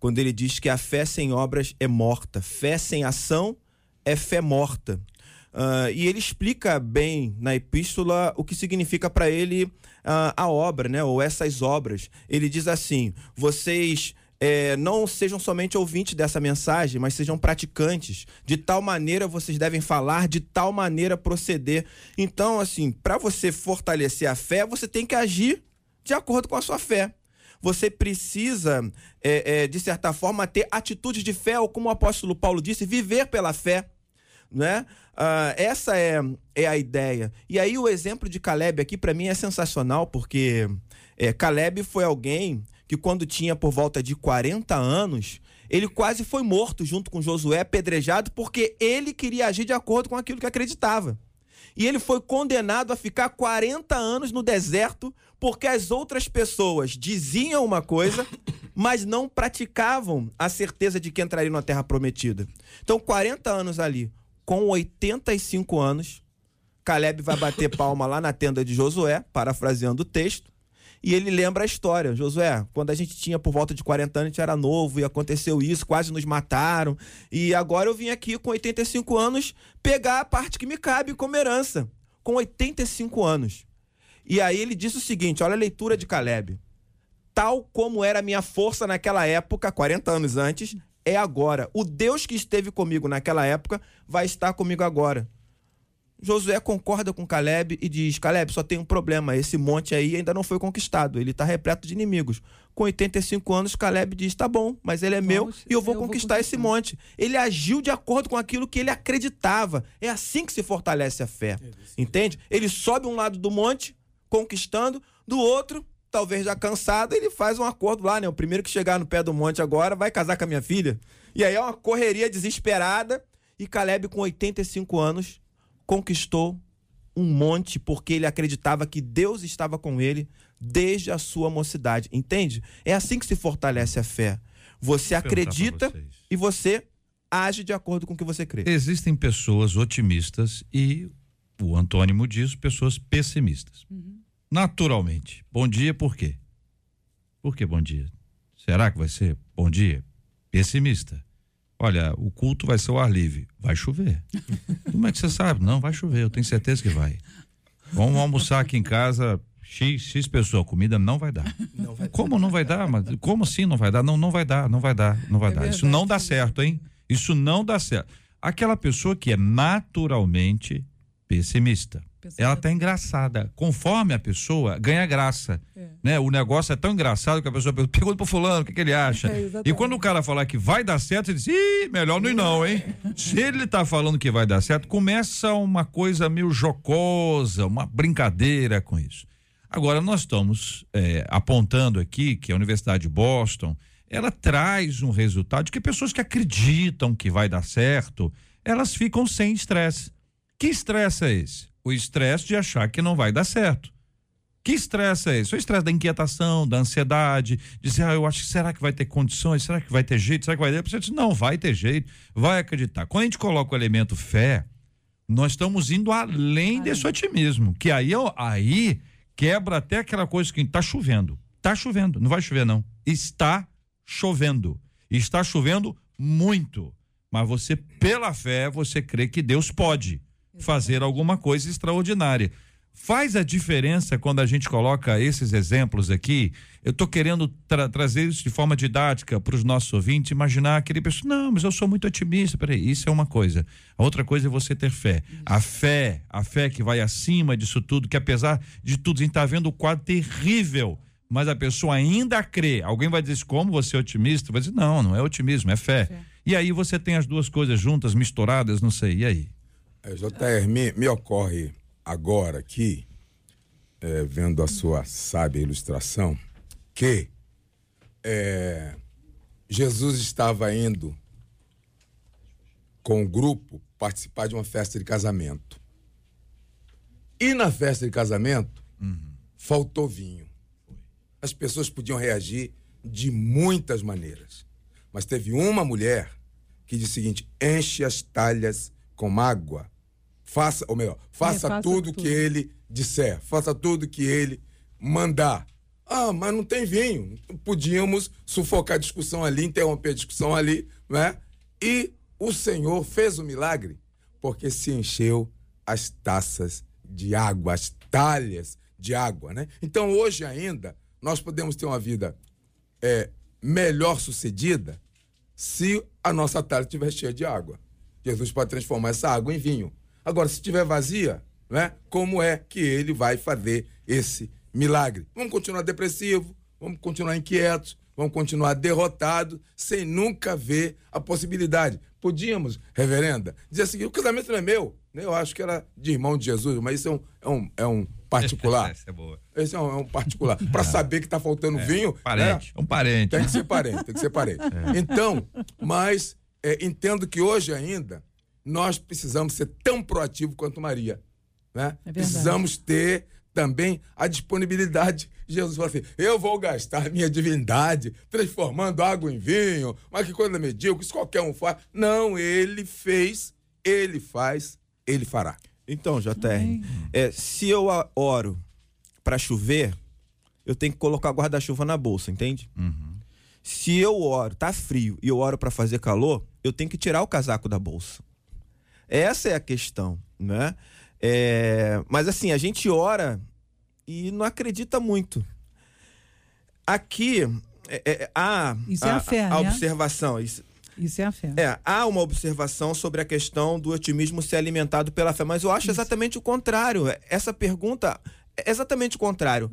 Quando ele diz que a fé sem obras é morta, fé sem ação é fé morta. Ah, e ele explica bem na epístola o que significa para ele ah, a obra, né? Ou essas obras. Ele diz assim: vocês é, não sejam somente ouvintes dessa mensagem, mas sejam praticantes. De tal maneira vocês devem falar, de tal maneira proceder. Então, assim, para você fortalecer a fé, você tem que agir de acordo com a sua fé. Você precisa, é, é, de certa forma, ter atitudes de fé, ou como o apóstolo Paulo disse, viver pela fé. Né? Essa é, é a ideia. E aí o exemplo de Caleb aqui para mim é sensacional, porque é, Caleb foi alguém que quando tinha por volta de 40 anos, ele quase foi morto junto com Josué, apedrejado, porque ele queria agir de acordo com aquilo que acreditava. E ele foi condenado a ficar 40 anos no deserto, porque as outras pessoas diziam uma coisa, [laughs] mas não praticavam a certeza de que entrariam na terra prometida. Então, 40 anos ali, com 85 anos, Caleb vai bater palma lá na tenda de Josué, parafraseando o texto, e ele lembra a história. Josué, quando a gente tinha por volta de 40 anos, a gente era novo e aconteceu isso, quase nos mataram. E agora eu vim aqui com 85 anos pegar a parte que me cabe como herança. Com 85 anos. E aí ele disse o seguinte: olha a leitura de Caleb. Tal como era a minha força naquela época, 40 anos antes, é agora. O Deus que esteve comigo naquela época vai estar comigo agora. Josué concorda com Caleb e diz: Caleb, só tem um problema. Esse monte aí ainda não foi conquistado. Ele está repleto de inimigos. Com 85 anos, Caleb diz: tá bom, mas ele é meu Vamos, e eu vou eu vou conquistar esse conquistar. monte. Ele agiu de acordo com aquilo que ele acreditava. É assim que se fortalece a fé. Entende? Ele sobe um lado do monte, conquistando, do outro, talvez já cansado, ele faz um acordo lá, né? O primeiro que chegar no pé do monte agora vai casar com a minha filha. E aí é uma correria desesperada. E Caleb, com 85 anos, conquistou um monte porque ele acreditava que Deus estava com ele desde a sua mocidade. Entende? É assim que se fortalece a fé. Você acredita e você age de acordo com o que você crê. Existem pessoas otimistas e o antônimo disso, pessoas pessimistas. Naturalmente. Bom dia, por quê? Por que bom dia? Será que vai ser bom dia? Pessimista. Olha, o culto vai ser ao ar livre. Vai chover. [laughs] Como é que você sabe? Não, vai chover, eu tenho certeza que vai. Vamos almoçar aqui em casa, X, X pessoa, comida não vai dar. Como não vai dar? Mas como assim não vai dar? Não, não vai dar, não vai dar, não vai É dar. Isso verdade, não dá certo, hein? Isso não dá certo. Aquela pessoa que é naturalmente pessimista. Ela tá engraçada. Conforme a pessoa ganha graça. Né? O negócio é tão engraçado que a pessoa pergunta, pro fulano o que, que ele acha. [laughs] É, e quando o cara falar que vai dar certo, você diz, ih, melhor não ir não, hein? Se ele tá falando que vai dar certo, começa uma coisa meio jocosa, uma brincadeira com isso. Agora, nós estamos é, apontando aqui que a Universidade de Boston, ela traz um resultado de que pessoas que acreditam que vai dar certo, elas ficam sem estresse. Que estresse é esse? O estresse de achar que não vai dar certo. Que estresse é esse? O estresse da inquietação, da ansiedade, dizer, ah, eu acho que será que vai ter condições? Será que vai ter jeito? Será que vai ter? Você diz, não, vai ter jeito, vai acreditar. Quando a gente coloca o elemento fé, nós estamos indo além desse otimismo, que aí, ó, aí quebra até aquela coisa que está chovendo. Está chovendo, não vai chover não. Está chovendo. Está chovendo muito. Mas você, pela fé, você crê que Deus pode fazer alguma coisa extraordinária. Faz a diferença quando a gente coloca esses exemplos aqui. Eu estou querendo tra- trazer isso de forma didática para os nossos ouvintes, imaginar aquele pessoa, não, mas eu sou muito otimista. Peraí, isso é uma coisa. A outra coisa é você ter fé. A fé, a fé que vai acima disso tudo, que apesar de tudo, a gente está vendo o quadro terrível, mas a pessoa ainda crê. Alguém vai dizer, como você é otimista? Vai dizer, não, não é otimismo, é fé. E aí você tem as duas coisas juntas, misturadas, não sei. E aí? É, JR, me, me ocorre agora aqui, é, vendo a sua sábia ilustração, que é, Jesus estava indo com o grupo participar de uma festa de casamento. E na festa de casamento, faltou vinho. As pessoas podiam reagir de muitas maneiras. Mas teve uma mulher que disse o seguinte: enche as talhas com água. Faça, ou melhor, faça, faça tudo tudo. que ele disser, faça tudo que ele mandar. Ah, mas não tem vinho. Podíamos sufocar a discussão ali, interromper a discussão ali, né? E o Senhor fez o milagre porque se encheu as taças de água, as talhas de água, né? Então hoje ainda nós podemos ter uma vida é, melhor sucedida se a nossa talha estiver cheia de água. Jesus pode transformar essa água em vinho. Agora, se estiver vazia, né, como é que ele vai fazer esse milagre? Vamos continuar depressivo, vamos continuar inquietos, vamos continuar derrotados, sem nunca ver a possibilidade. Podíamos, reverenda, dizer assim: o casamento não é meu. Eu acho que era de irmão de Jesus, mas isso é um, é um, é um particular. [laughs] Essa é boa. Esse é um, é um particular. Para [laughs] saber que está faltando vinho. Parente, né? um parente. Tem que ser parente, tem que ser parente. [laughs] Então, mas é, entendo que hoje ainda nós precisamos ser tão proativos quanto Maria. Né? É precisamos ter também a disponibilidade. Jesus falou assim: eu vou gastar minha divindade transformando água em vinho, mas que coisa medíocre, isso qualquer um faz. Não, ele fez, ele faz, ele fará. Então, JR, é, se eu oro pra chover, eu tenho que colocar guarda-chuva na bolsa, entende? Se eu oro, tá frio, e eu oro pra fazer calor, eu tenho que tirar o casaco da bolsa. Essa é a questão, né? É, mas assim, a gente ora e não acredita muito. Aqui é, é, há Isso é a fé, a né? observação. Isso, Isso é a fé. é, há uma observação sobre a questão do otimismo ser alimentado pela fé, mas eu acho exatamente o contrário. Essa pergunta é exatamente o contrário.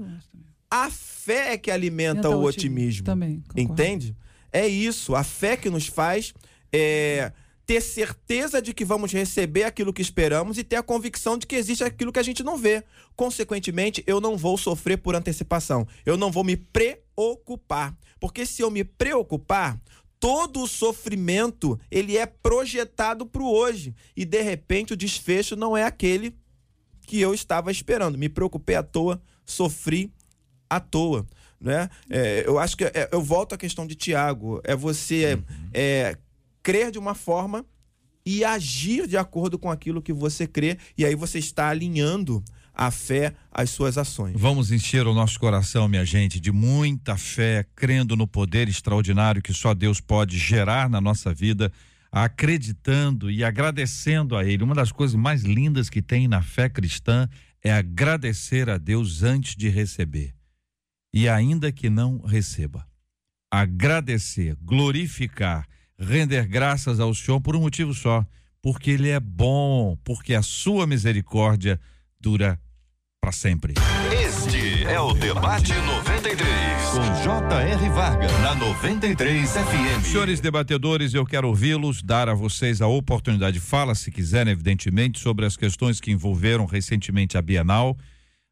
A fé é que alimenta Alimenta o o otimismo. otimismo. Também, concordo. Entende? É isso. A fé que nos faz é, ter certeza de que vamos receber aquilo que esperamos e ter a convicção de que existe aquilo que a gente não vê. Consequentemente, eu não vou sofrer por antecipação. Eu não vou me preocupar. Porque se eu me preocupar, todo o sofrimento ele é projetado para o hoje. E de repente o desfecho não é aquele que eu estava esperando. Me preocupei à toa, sofri à toa. Né? É, eu acho que é- eu volto à questão de Tiago. É você é, crer de uma forma e agir de acordo com aquilo que você crê. E aí você está alinhando a fé às suas ações. Vamos encher o nosso coração, minha gente, de muita fé, crendo no poder extraordinário que só Deus pode gerar na nossa vida, acreditando e agradecendo a Ele. Uma das coisas mais lindas que tem na fé cristã é agradecer a Deus antes de receber. E ainda que não receba, agradecer, glorificar, render graças ao Senhor por um motivo só, porque Ele é bom, porque a sua misericórdia dura para sempre. Este é o Debate 93, com J.R. Varga, na 93 FM. Senhores debatedores, eu quero ouvi-los, dar a vocês a oportunidade, fala se quiserem, evidentemente, sobre as questões que envolveram recentemente a Bienal.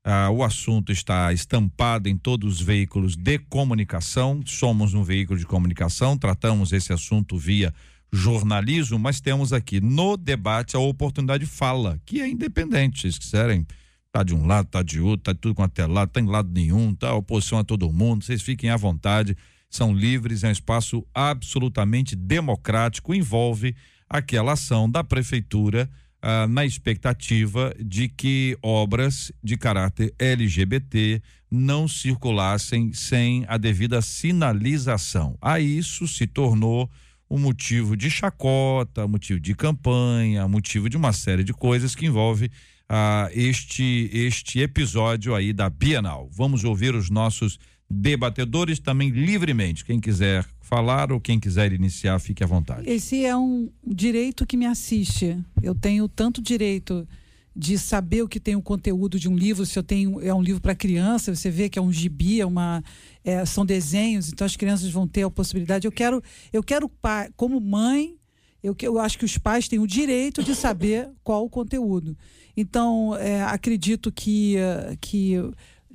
Ah, o assunto está estampado em todos os veículos de comunicação. Somos um veículo de comunicação, tratamos esse assunto via jornalismo, mas temos aqui no debate a oportunidade de fala, que é independente. Se vocês quiserem, tá de um lado, tá de outro, tá tudo quanto é lado, tá em lado nenhum, tá oposição a todo mundo, vocês fiquem à vontade, são livres, é um espaço absolutamente democrático, envolve aquela ação da prefeitura ah, na expectativa de que obras de caráter LGBT não circulassem sem a devida sinalização. A isso se tornou um motivo de chacota, motivo de campanha, motivo de uma série de coisas que envolve ah, este, este episódio aí da Bienal. Vamos ouvir os nossos debatedores também livremente. Quem quiser falar ou quem quiser iniciar, fique à vontade. Esse é um direito que me assiste. Eu tenho tanto direito de saber o que tem o conteúdo de um livro, se eu tenho é um livro para criança, você vê que é um gibi, é uma é, são desenhos, então as crianças vão ter a possibilidade. Eu quero eu quero como mãe, eu, eu acho que os pais têm o direito de saber qual o conteúdo. Então, é, acredito que, que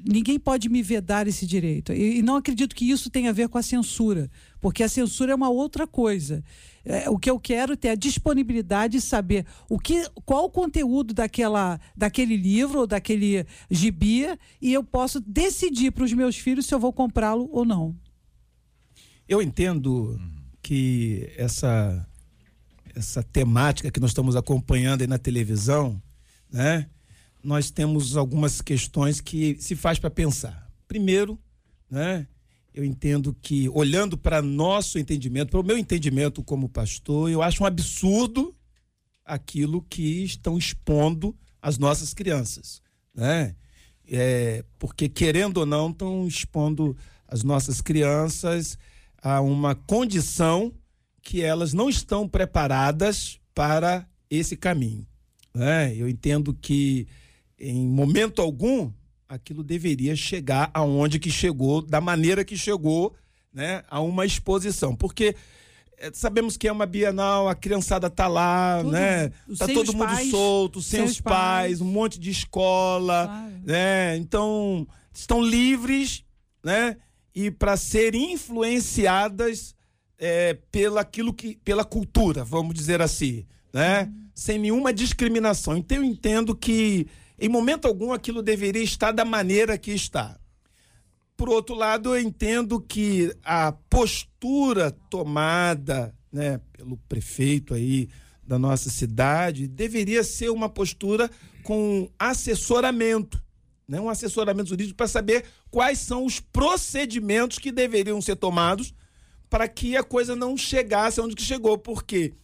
ninguém pode me vedar esse direito. E, e não acredito que isso tenha a ver com a censura, porque a censura é uma outra coisa. É, o que eu quero é ter a disponibilidade de saber o que, qual o conteúdo daquela, daquele livro ou daquele gibi e eu posso decidir para os meus filhos se eu vou comprá-lo ou não. Eu entendo que essa essa temática que nós estamos acompanhando aí na televisão, né? Nós temos algumas questões que se faz para pensar. Primeiro, né? Eu entendo que olhando para nosso entendimento, para o meu entendimento como pastor, eu acho um absurdo aquilo que estão expondo as nossas crianças, né? É, porque querendo ou não estão expondo as nossas crianças a uma condição que elas não estão preparadas para esse caminho. né? Eu entendo que em momento algum aquilo deveria chegar aonde que chegou, da maneira que chegou, né, a uma exposição, porque eh, sabemos que é uma Bienal, a criançada tá lá, Tudo, né? Tá todo mundo pais, solto, sem, os pais, pais. um monte de escola, Claro. né? Então, estão livres, né? E para serem influenciadas é, pela aquilo que pela cultura, vamos dizer assim, né? Sem nenhuma discriminação. Então eu entendo que em momento algum aquilo deveria estar da maneira que está. Por outro lado, eu entendo que a postura tomada, né, pelo prefeito aí da nossa cidade deveria ser uma postura com assessoramento, né, um assessoramento jurídico para saber quais são os procedimentos que deveriam ser tomados para que a coisa não chegasse onde que chegou, porque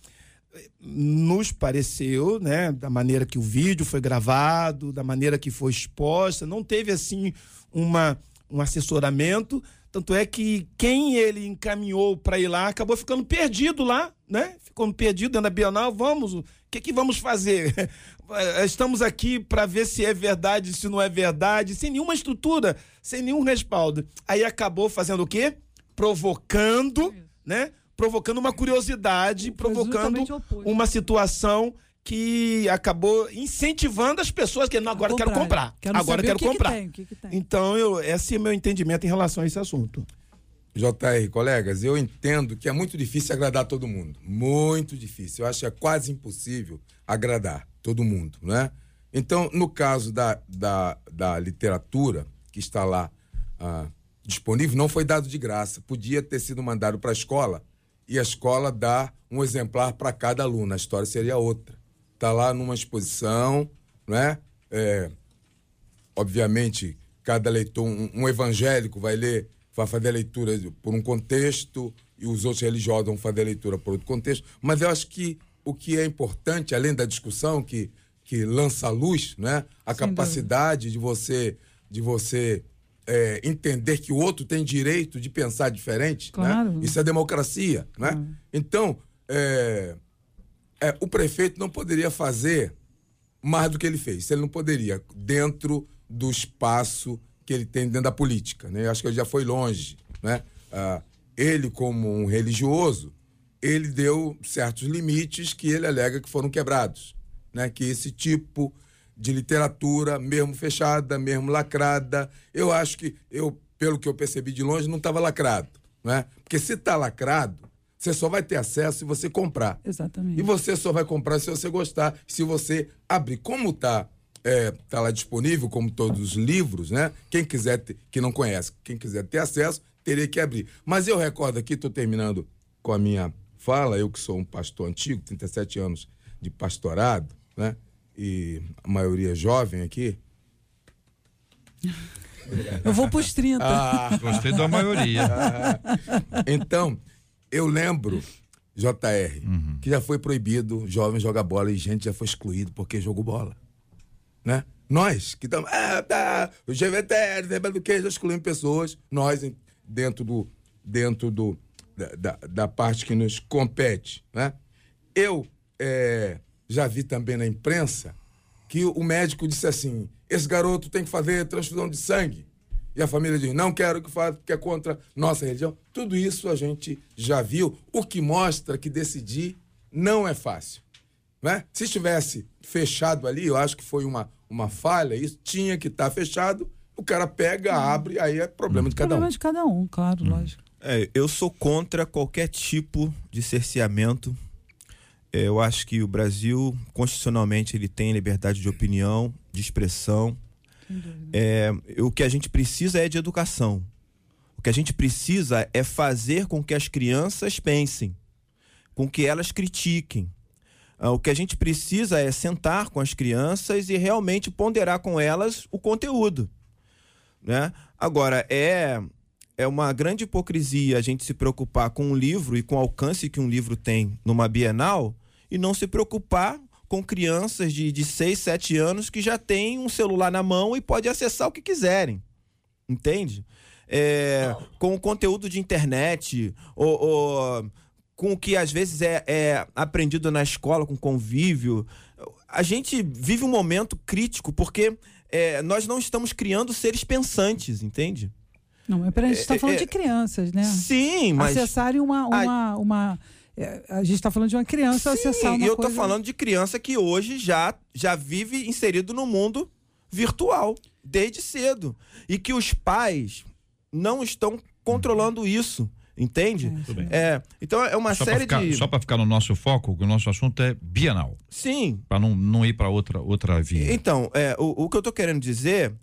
nos pareceu, né, da maneira que o vídeo foi gravado, da maneira que foi exposta, não teve assim uma, um assessoramento, tanto é que quem ele encaminhou para ir lá acabou ficando perdido lá, né? Ficou perdido dentro da Bienal, vamos, o que que vamos fazer? [laughs] Estamos aqui para ver se é verdade, se não é verdade, sem nenhuma estrutura, sem nenhum respaldo. Aí acabou fazendo o quê? Provocando, né? Provocando uma curiosidade, provocando uma situação que acabou incentivando as pessoas que não, agora eu quero comprar. Quero agora quero que que comprar. tem, o que que tem. Então, eu, esse é meu entendimento em relação a esse assunto. JR, colegas, eu entendo que é muito difícil agradar todo mundo. Muito difícil. Eu acho que é quase impossível agradar todo mundo, né? Então, no caso da, da, da literatura, que está lá ah, disponível, não foi dado de graça. Podia ter sido mandado para a escola e a escola dar um exemplar para cada aluno. A história seria outra. Está lá numa exposição, né? É, obviamente, cada leitor, um, um evangélico vai ler, vai fazer a leitura por um contexto e os outros religiosos vão fazer a leitura por outro contexto. Mas eu acho que o que é importante, além da discussão que, que lança a luz, né? a Sem capacidade de você, de você é, entender que o outro tem direito de pensar diferente. Claro. Né? Isso é democracia. Né? Então, é, é, o prefeito não poderia fazer mais do que ele fez. Ele não poderia, dentro do espaço que ele tem dentro da política. Né? Eu acho que ele já foi longe. Né? Ah, ele, como um religioso, ele deu certos limites que ele alega que foram quebrados. Né? Que esse tipo de literatura, mesmo fechada, mesmo lacrada, eu acho que, eu, pelo que eu percebi de longe, não estava lacrado. Né? Porque se está lacrado, você só vai ter acesso se você comprar. Exatamente. E você só vai comprar se você gostar, se você abrir. Como tá, é, tá lá disponível, como todos os livros, né? Quem quiser, ter, que não conhece, quem quiser ter acesso, teria que abrir. Mas eu recordo aqui, estou terminando com a minha fala, eu que sou um pastor antigo, 37 anos de pastorado, né? E a maioria jovem aqui. Eu vou pros 30. Ah, Gostei da maioria. Então, eu lembro, JR, Uhum. que já foi proibido jovem jogar bola e gente já foi excluído porque jogou bola. né? Nós que estamos. Ah, tá, o GVT, do que, já excluímos pessoas, nós dentro do. dentro do. Da, da, da parte que nos compete, né? Eu é, já vi também na imprensa que o médico disse assim: esse garoto tem que fazer transfusão de sangue. E a família diz: não quero que faça, porque é contra nossa religião. Tudo isso a gente já viu, o que mostra que decidir não é fácil. Né? Se estivesse fechado ali, eu acho que foi uma, uma falha, isso tinha que estar fechado. O cara pega, abre, aí é problema de cada Problema um. de cada um, claro, lógico. É, eu sou contra qualquer tipo de cerceamento. É, eu acho que o Brasil, constitucionalmente, ele tem liberdade de opinião, de expressão. É, o que a gente precisa é de educação. O que a gente precisa é fazer com que as crianças pensem, com que elas critiquem. Ah, o que a gente precisa é sentar com as crianças e realmente ponderar com elas o conteúdo. Né? Agora, é, é uma grande hipocrisia a gente se preocupar com um livro e com o alcance que um livro tem numa Bienal e não se preocupar com crianças de, de 6, 7 anos que já têm um celular na mão e pode acessar o que quiserem. Entende? É, com o conteúdo de internet, ou, ou com o que às vezes é, é aprendido na escola, com convívio. A gente vive um momento crítico porque é, nós não estamos criando seres pensantes, entende? Não, mas peraí, a gente está É, falando é, de crianças, né? Sim, mas. Acessarem uma. uma, uma é, a gente está falando de uma criança acessar Sim, uma e eu tô coisa- falando de criança que hoje já, já vive inserido no mundo virtual, desde cedo. E que os pais não estão controlando isso, entende? Bem. É, então é uma Só para série ficar, de. só pra ficar no nosso foco, que o nosso assunto é bienal. Sim. Para não, não ir para outra, outra via. Então, é, o, o que eu tô querendo dizer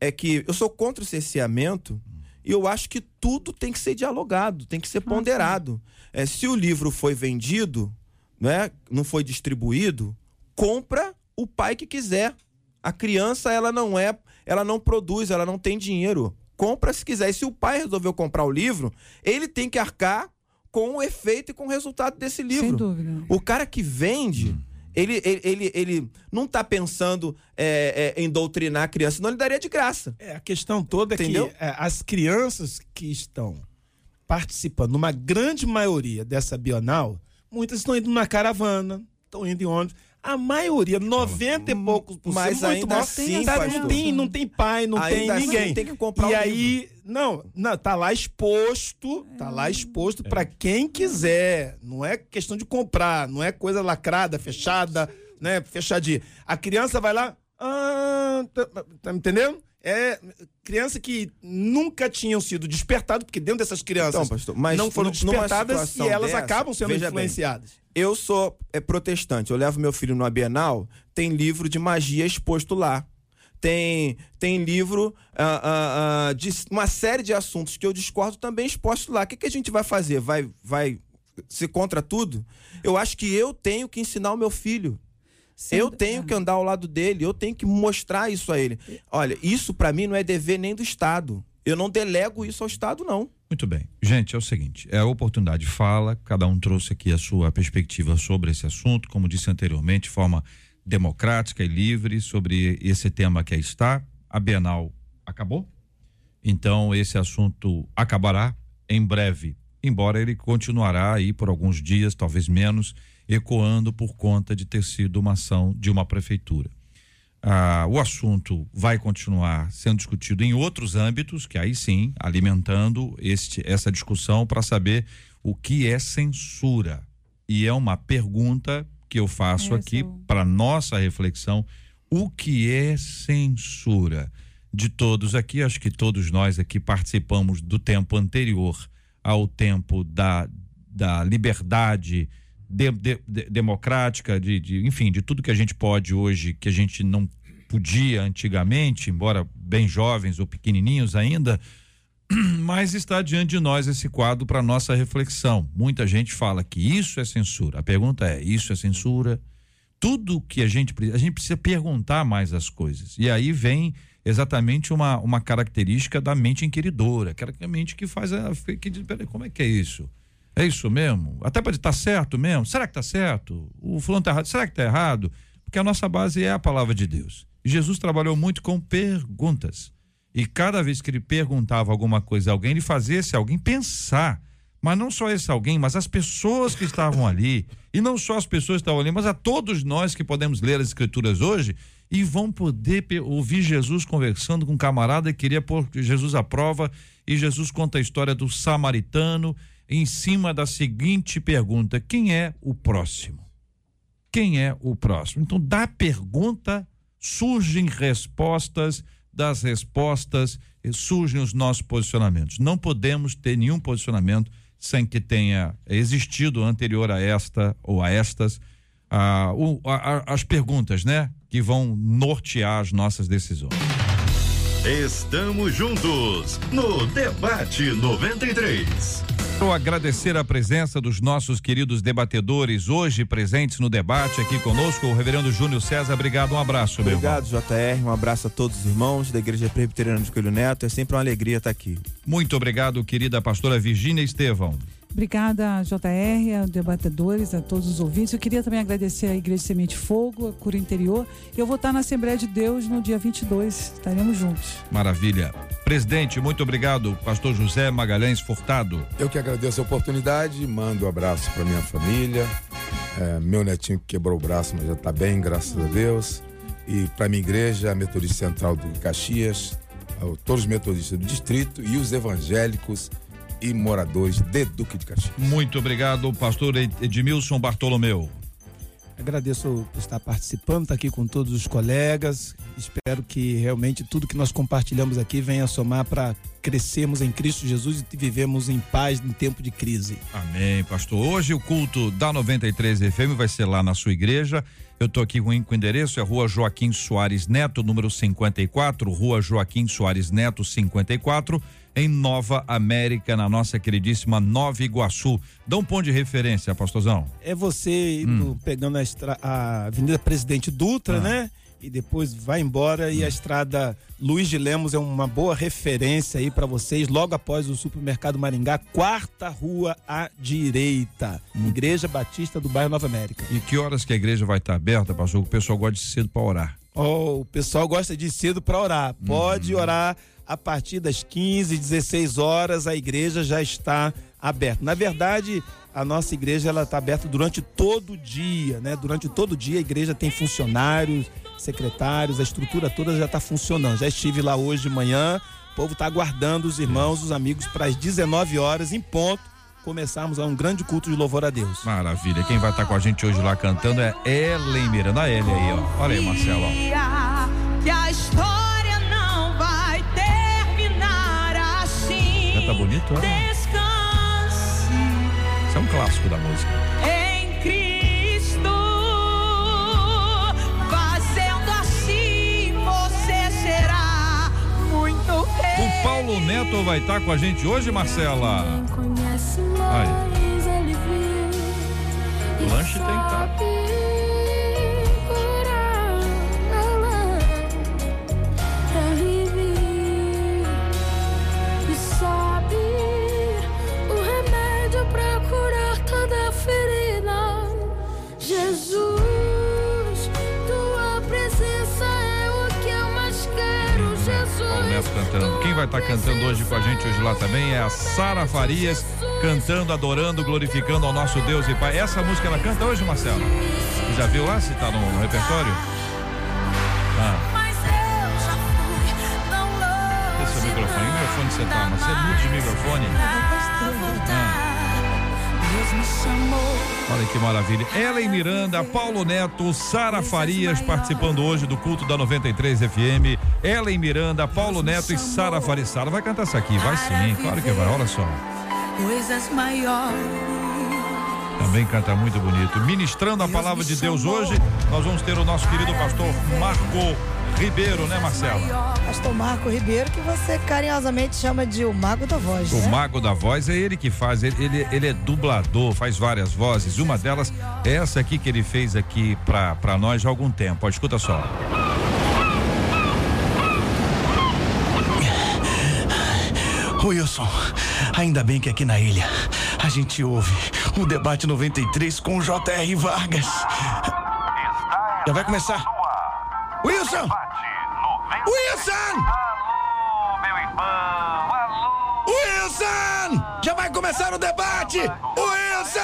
é que eu sou contra o cerceamento eu acho que tudo tem que ser dialogado, tem que ser ponderado. É, se o livro foi vendido, né, não foi distribuído, compra o pai que quiser. A criança, ela não é, ela não produz, ela não tem dinheiro. Compra se quiser. E se o pai resolveu comprar o livro, ele tem que arcar com o efeito e com o resultado desse livro. Sem dúvida. O cara que vende, ele, ele, ele, ele não tá pensando é, é, em doutrinar a criança, senão ele daria de graça. É, a questão toda é Entendeu? que é, as crianças que estão participando, numa grande maioria dessa Bienal, muitas estão indo na caravana, estão indo em ônibus. A maioria, 90 e poucos por cento, Mas ainda maior, assim, tá- pastor. não, tem, não tem pai, não tem assim, ninguém. tem que comprar e o aí, não, não, tá lá exposto, tá lá exposto pra quem quiser. Não é questão de comprar, não é coisa lacrada, fechada, né, fechadinha. A criança vai lá, ah, tá, tá me entendendo? É criança que nunca tinham sido despertadas, porque dentro dessas crianças Então, pastor, mas não foram despertadas e elas dessa, acabam sendo veja bem, influenciadas. Eu sou é, protestante, eu levo meu filho no Bienal, tem livro de magia exposto lá. Tem, tem livro ah, ah, ah, de uma série de assuntos que eu discordo também exposto lá. O que, que a gente vai fazer? Vai, vai ser contra tudo? Eu acho que eu tenho que ensinar o meu filho. Sem eu tenho que andar ao lado dele, eu tenho que mostrar isso a ele. Olha, isso pra mim não é dever nem do Estado. Eu não delego isso ao Estado, não. Muito bem. Gente, é o seguinte: é a oportunidade fala, cada um trouxe aqui a sua perspectiva sobre esse assunto, como disse anteriormente, de forma democrática e livre sobre esse tema que está. A Bienal acabou. Então, esse assunto acabará em breve, embora ele continuará aí por alguns dias, talvez menos, ecoando por conta de ter sido uma ação de uma prefeitura. Ah, o assunto vai continuar sendo discutido em outros âmbitos, que aí sim, alimentando este, essa discussão para saber o que é censura. E é uma pergunta que eu faço Essa aqui para nossa reflexão: o que é censura? De todos aqui, acho que todos nós aqui participamos do tempo anterior ao tempo da, da liberdade de- de- de- democrática, de, de- enfim, de tudo que a gente pode hoje, que a gente não podia antigamente, embora bem jovens ou pequenininhos ainda, [clears throat] mas está diante de nós esse quadro para nossa reflexão. Muita gente fala que isso é censura. A pergunta é: isso é censura? Tudo que a gente precisa, a gente precisa perguntar mais as coisas. E aí vem exatamente uma, uma característica da mente inquiridora, aquela mente que faz a que diz, peraí, como é que é isso? É isso mesmo? Até pode estar certo mesmo? Será que está certo? O fulano está errado? Será que está errado? Porque a nossa base é a palavra de Deus. Jesus trabalhou muito com perguntas. E cada vez que ele perguntava alguma coisa a alguém, ele fazia esse alguém pensar. Mas não só esse alguém, mas as pessoas que estavam ali. E não só as pessoas que estavam ali, mas a todos nós que podemos ler as escrituras hoje e vão poder ouvir Jesus conversando com um camarada que queria pôr Jesus à prova. E Jesus conta a história do samaritano em cima da seguinte pergunta: quem é o próximo? Quem é o próximo? Então, da pergunta surgem respostas, das respostas eh, surgem os nossos posicionamentos. Não podemos ter nenhum posicionamento sem que tenha existido anterior a esta ou a estas a- a- as perguntas, né? Que vão nortear as nossas decisões. Estamos juntos no Debate 93. Quero agradecer a presença dos nossos queridos debatedores hoje presentes no debate aqui conosco, o reverendo Júnior César. Obrigado, um abraço, meu irmão. Obrigado, JR. Um abraço a todos os irmãos da Igreja Presbiteriana de Coelho Neto. É sempre uma alegria estar aqui. Muito obrigado, querida pastora Virgínia Estevão. Obrigada, JR, a debatedores, a todos os ouvintes. Eu queria também agradecer à Igreja Semente Fogo, a Cura Interior. Eu vou estar na Assembleia de Deus no dia 22. Estaremos juntos. Maravilha. Presidente, muito obrigado, pastor José Magalhães Furtado. Eu que agradeço a oportunidade, mando um abraço para minha família, é, meu netinho que quebrou o braço, mas já está bem, graças a Deus. E para minha igreja, a Metodista Central do Caxias, todos os metodistas do distrito e os evangélicos e moradores de Duque de Caxias. Muito obrigado, pastor Ed- Edmilson Bartolomeu. Agradeço por estar participando, estar aqui com todos os colegas. Espero que realmente tudo que nós compartilhamos aqui venha somar para crescermos em Cristo Jesus e vivemos em paz em tempo de crise. Amém, pastor. Hoje o culto da 93 FM vai ser lá na sua igreja. Eu estou aqui com o endereço, é Rua Joaquim Soares Neto, número 54, Rua Joaquim Soares Neto, 54, em Nova América, na nossa queridíssima Nova Iguaçu. Dá um ponto de referência, pastorzão. É você indo, pegando a, a Avenida Presidente Dutra, Ah. né? E depois vai embora e a estrada Luiz de Lemos é uma boa referência aí para vocês. Logo após o supermercado Maringá, quarta rua à direita, Igreja Batista do bairro Nova América. E que horas que a igreja vai estar aberta, pastor? O pessoal gosta de cedo para orar. Oh, o pessoal gosta de ir cedo para orar. Uhum. Pode orar a partir das 15, 16 horas, a igreja já está aberta. Na verdade, a nossa igreja ela está aberta durante todo o dia, né? Durante todo o dia a igreja tem funcionários, secretários, a estrutura toda já está funcionando. Já estive lá hoje de manhã, o povo está aguardando os irmãos, os amigos para as 19 horas em ponto começarmos a um grande culto de louvor a Deus. Maravilha. Quem vai estar com a gente hoje lá cantando é Ellen Miranda. A Ellen aí, ó. Olha aí, Marcelo. Que a história não vai terminar assim. Canta bonito, ó. Isso é um clássico da música. em Cristo. Fazendo assim, você será muito feliz. O Paulo Neto vai estar com a gente hoje, Marcela. Aí. lanche tem que tá. Cantando. Quem vai estar cantando hoje com a gente hoje lá também é a Sara Farias, cantando, adorando, glorificando ao nosso Deus e Pai. Essa música ela canta hoje, Marcelo? Já viu lá se tá no, no repertório? Ah, esse é o microfone. Que microfone você tá? Marcelo, muda de microfone. Chamou. Olha que maravilha. Ellen Miranda, Paulo Neto, Sara Farias participando hoje do culto da 93 FM. Ellen Miranda, Paulo Neto e Sara Farias. Sara vai cantar essa aqui, vai sim, claro que vai. Olha só. Coisas maiores. Também canta muito bonito. Ministrando a palavra de Deus hoje, nós vamos ter o nosso querido pastor Marco Ribeiro, né, Marcela? Pastor Marco Ribeiro, que você carinhosamente chama de o Mago da Voz, O né? mago da voz é ele que faz, ele, ele, ele é dublador, faz várias vozes. Uma delas é essa aqui que ele fez aqui pra, pra nós há algum tempo. Ó, escuta só. Wilson, ainda bem que aqui na ilha a gente ouve o debate 93 com o J.R. Vargas. Já vai começar. Wilson! Wilson! Começar o debate! Wilson!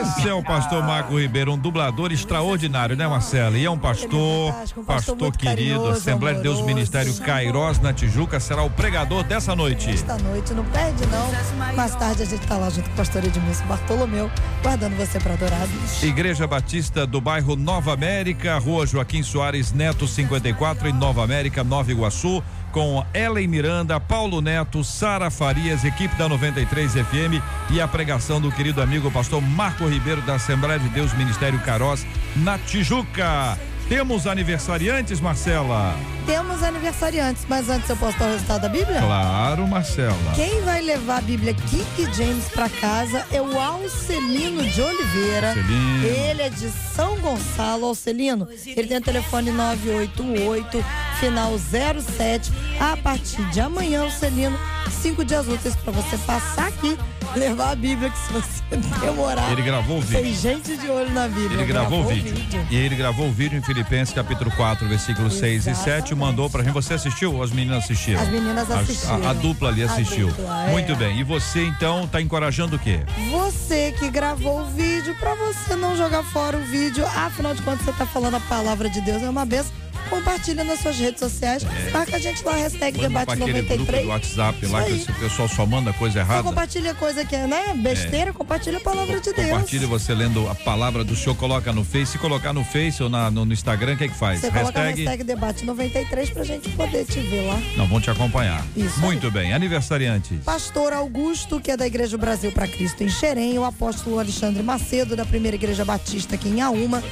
Esse é o pastor Marco Ribeiro, um dublador extraordinário, né, Marcela? E é um pastor, um pastor, querido, carinhoso, Assembleia de Deus. Ministério Cairós na Tijuca, será o pregador dessa noite. Esta noite, não perde não. Mais tarde a gente tá lá junto com o pastor Edmilson Bartolomeu, guardando você para adorar. Igreja Batista do bairro Nova América, Rua Joaquim Soares Neto 54, em Nova América, Nova Iguaçu, com Ellen Miranda, Paulo Neto, Sara Farias, equipe da 93 FM e a pregação do querido amigo pastor Marco Ribeiro da Assembleia de Deus Ministério Caroz na Tijuca. Temos aniversariantes, Marcela? Temos aniversariantes, mas antes eu posso dar o resultado da Bíblia? Claro, Marcela. Quem vai levar a Bíblia King James para casa é o Alcelino de Oliveira. Alcelino. Ele é de São Gonçalo, Alcelino. Ele tem o telefone 988, final 07. A partir de amanhã, Alcelino, cinco dias úteis para você passar aqui, levar a Bíblia, que se você [laughs] demorar. Ele gravou o vídeo. Tem gente de olho na Bíblia. Ele gravou o vídeo. E ele gravou o vídeo em Filipenses capítulo 4, versículos 6 e 7, mandou pra gente. Você assistiu ou as meninas assistiram? As meninas A- assistiram. A, a dupla ali A assistiu. dupla, é. Muito bem. E você então tá encorajando o quê? Você que gravou o vídeo, pra você não jogar fora o vídeo, afinal de contas você tá falando a palavra de Deus, é uma benção. Compartilha nas suas redes sociais. Marca a gente lá, hashtag É. Manda pra aquele grupo do debate93. WhatsApp lá que aí. esse pessoal só manda coisa errada. compartilha coisa que é, né? Besteira, compartilha a palavra de Deus. Compartilha você lendo a palavra do senhor, coloca no Face. Se colocar no Face ou na- no, no Instagram, o que é que faz? Você coloca a hashtag debate 93 pra gente poder te ver lá. Não, vão te acompanhar. Isso Muito bem. Aniversariantes. Pastor Augusto, que é da Igreja Brasil para Cristo em Xerém, o apóstolo Alexandre Macedo, da Primeira Igreja Batista aqui em Auma,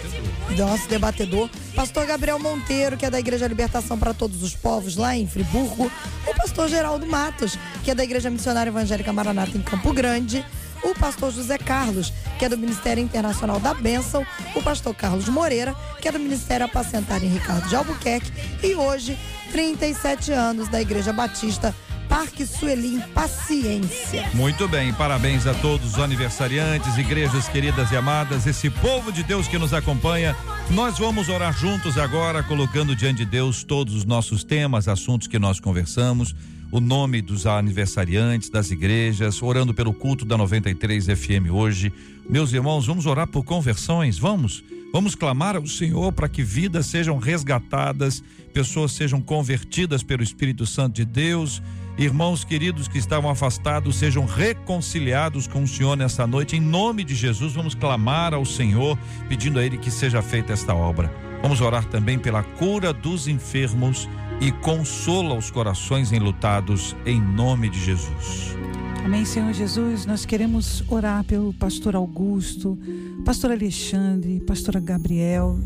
nosso debatedor. Pastor Gabriel Monteiro, que é da Igreja Libertação para Todos os Povos, lá em Friburgo. O pastor Geraldo Matos, que é da Igreja Missionária Evangélica Maranata em Campo Grande. O pastor José Carlos, que é do Ministério Internacional da Bênção. O pastor Carlos Moreira, que é do Ministério Apacentar em Ricardo de Albuquerque. E hoje, 37 anos da Igreja Batista Parque Sueli em Paciência. Muito bem, parabéns a todos os aniversariantes, igrejas queridas e amadas, esse povo de Deus que nos acompanha. Nós vamos orar juntos agora, colocando diante de Deus todos os nossos temas, assuntos que nós conversamos, o nome dos aniversariantes, das igrejas, orando pelo culto da 93 FM hoje. Meus irmãos, vamos orar por conversões, vamos? Vamos clamar ao Senhor para que vidas sejam resgatadas, pessoas sejam convertidas pelo Espírito Santo de Deus. Irmãos queridos que estavam afastados sejam reconciliados com o Senhor nessa noite. Em nome de Jesus, vamos clamar ao Senhor, pedindo a Ele que seja feita esta obra. Vamos orar também pela cura dos enfermos e consola os corações enlutados, em nome de Jesus. Amém, Senhor Jesus. Nós queremos orar pelo pastor Augusto, pastor Alexandre, pastora Gabriel,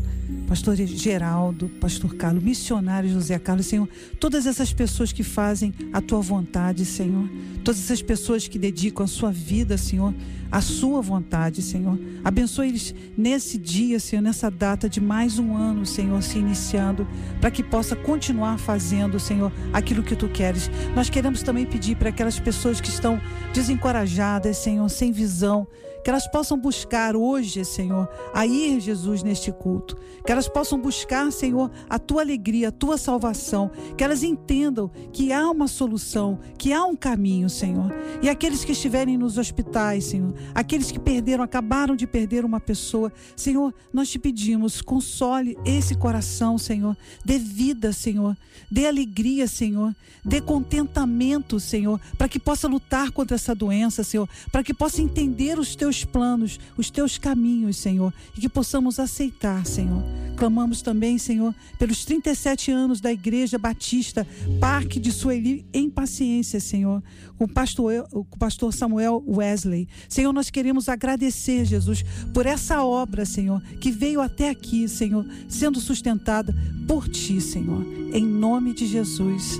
pastor Geraldo, pastor Carlos, missionário José Carlos, Senhor. Todas essas pessoas que fazem a tua vontade, Senhor. Todas essas pessoas que dedicam a sua vida, Senhor, à sua vontade, Senhor. Abençoe eles nesse dia, Senhor, nessa data de mais um ano, Senhor, se iniciando, para que possa continuar fazendo, Senhor, aquilo que tu queres. Nós queremos também pedir para aquelas pessoas que estão desencorajadas, Senhor, sem visão, que elas possam buscar hoje, Senhor, a ir, Jesus, neste culto. Que elas possam buscar, Senhor, a tua alegria, a tua salvação. Que elas entendam que há uma solução, que há um caminho, Senhor. E aqueles que estiverem nos hospitais, Senhor, aqueles que perderam, acabaram de perder uma pessoa, Senhor, nós te pedimos, console esse coração, Senhor. Dê vida, Senhor. Dê alegria, Senhor. Dê contentamento, Senhor, para que possa lutar contra essa doença, Senhor, para que possa entender os teus planos, os teus caminhos, Senhor, e que possamos aceitar, Senhor. Clamamos também, Senhor, pelos 37 anos da Igreja Batista, Parque de Sueli, em paciência, Senhor, com o pastor, o pastor Samuel Wesley. Senhor, nós queremos agradecer, Jesus, por essa obra, Senhor, que veio até aqui, Senhor, sendo sustentada por ti, Senhor. Em nome de Jesus.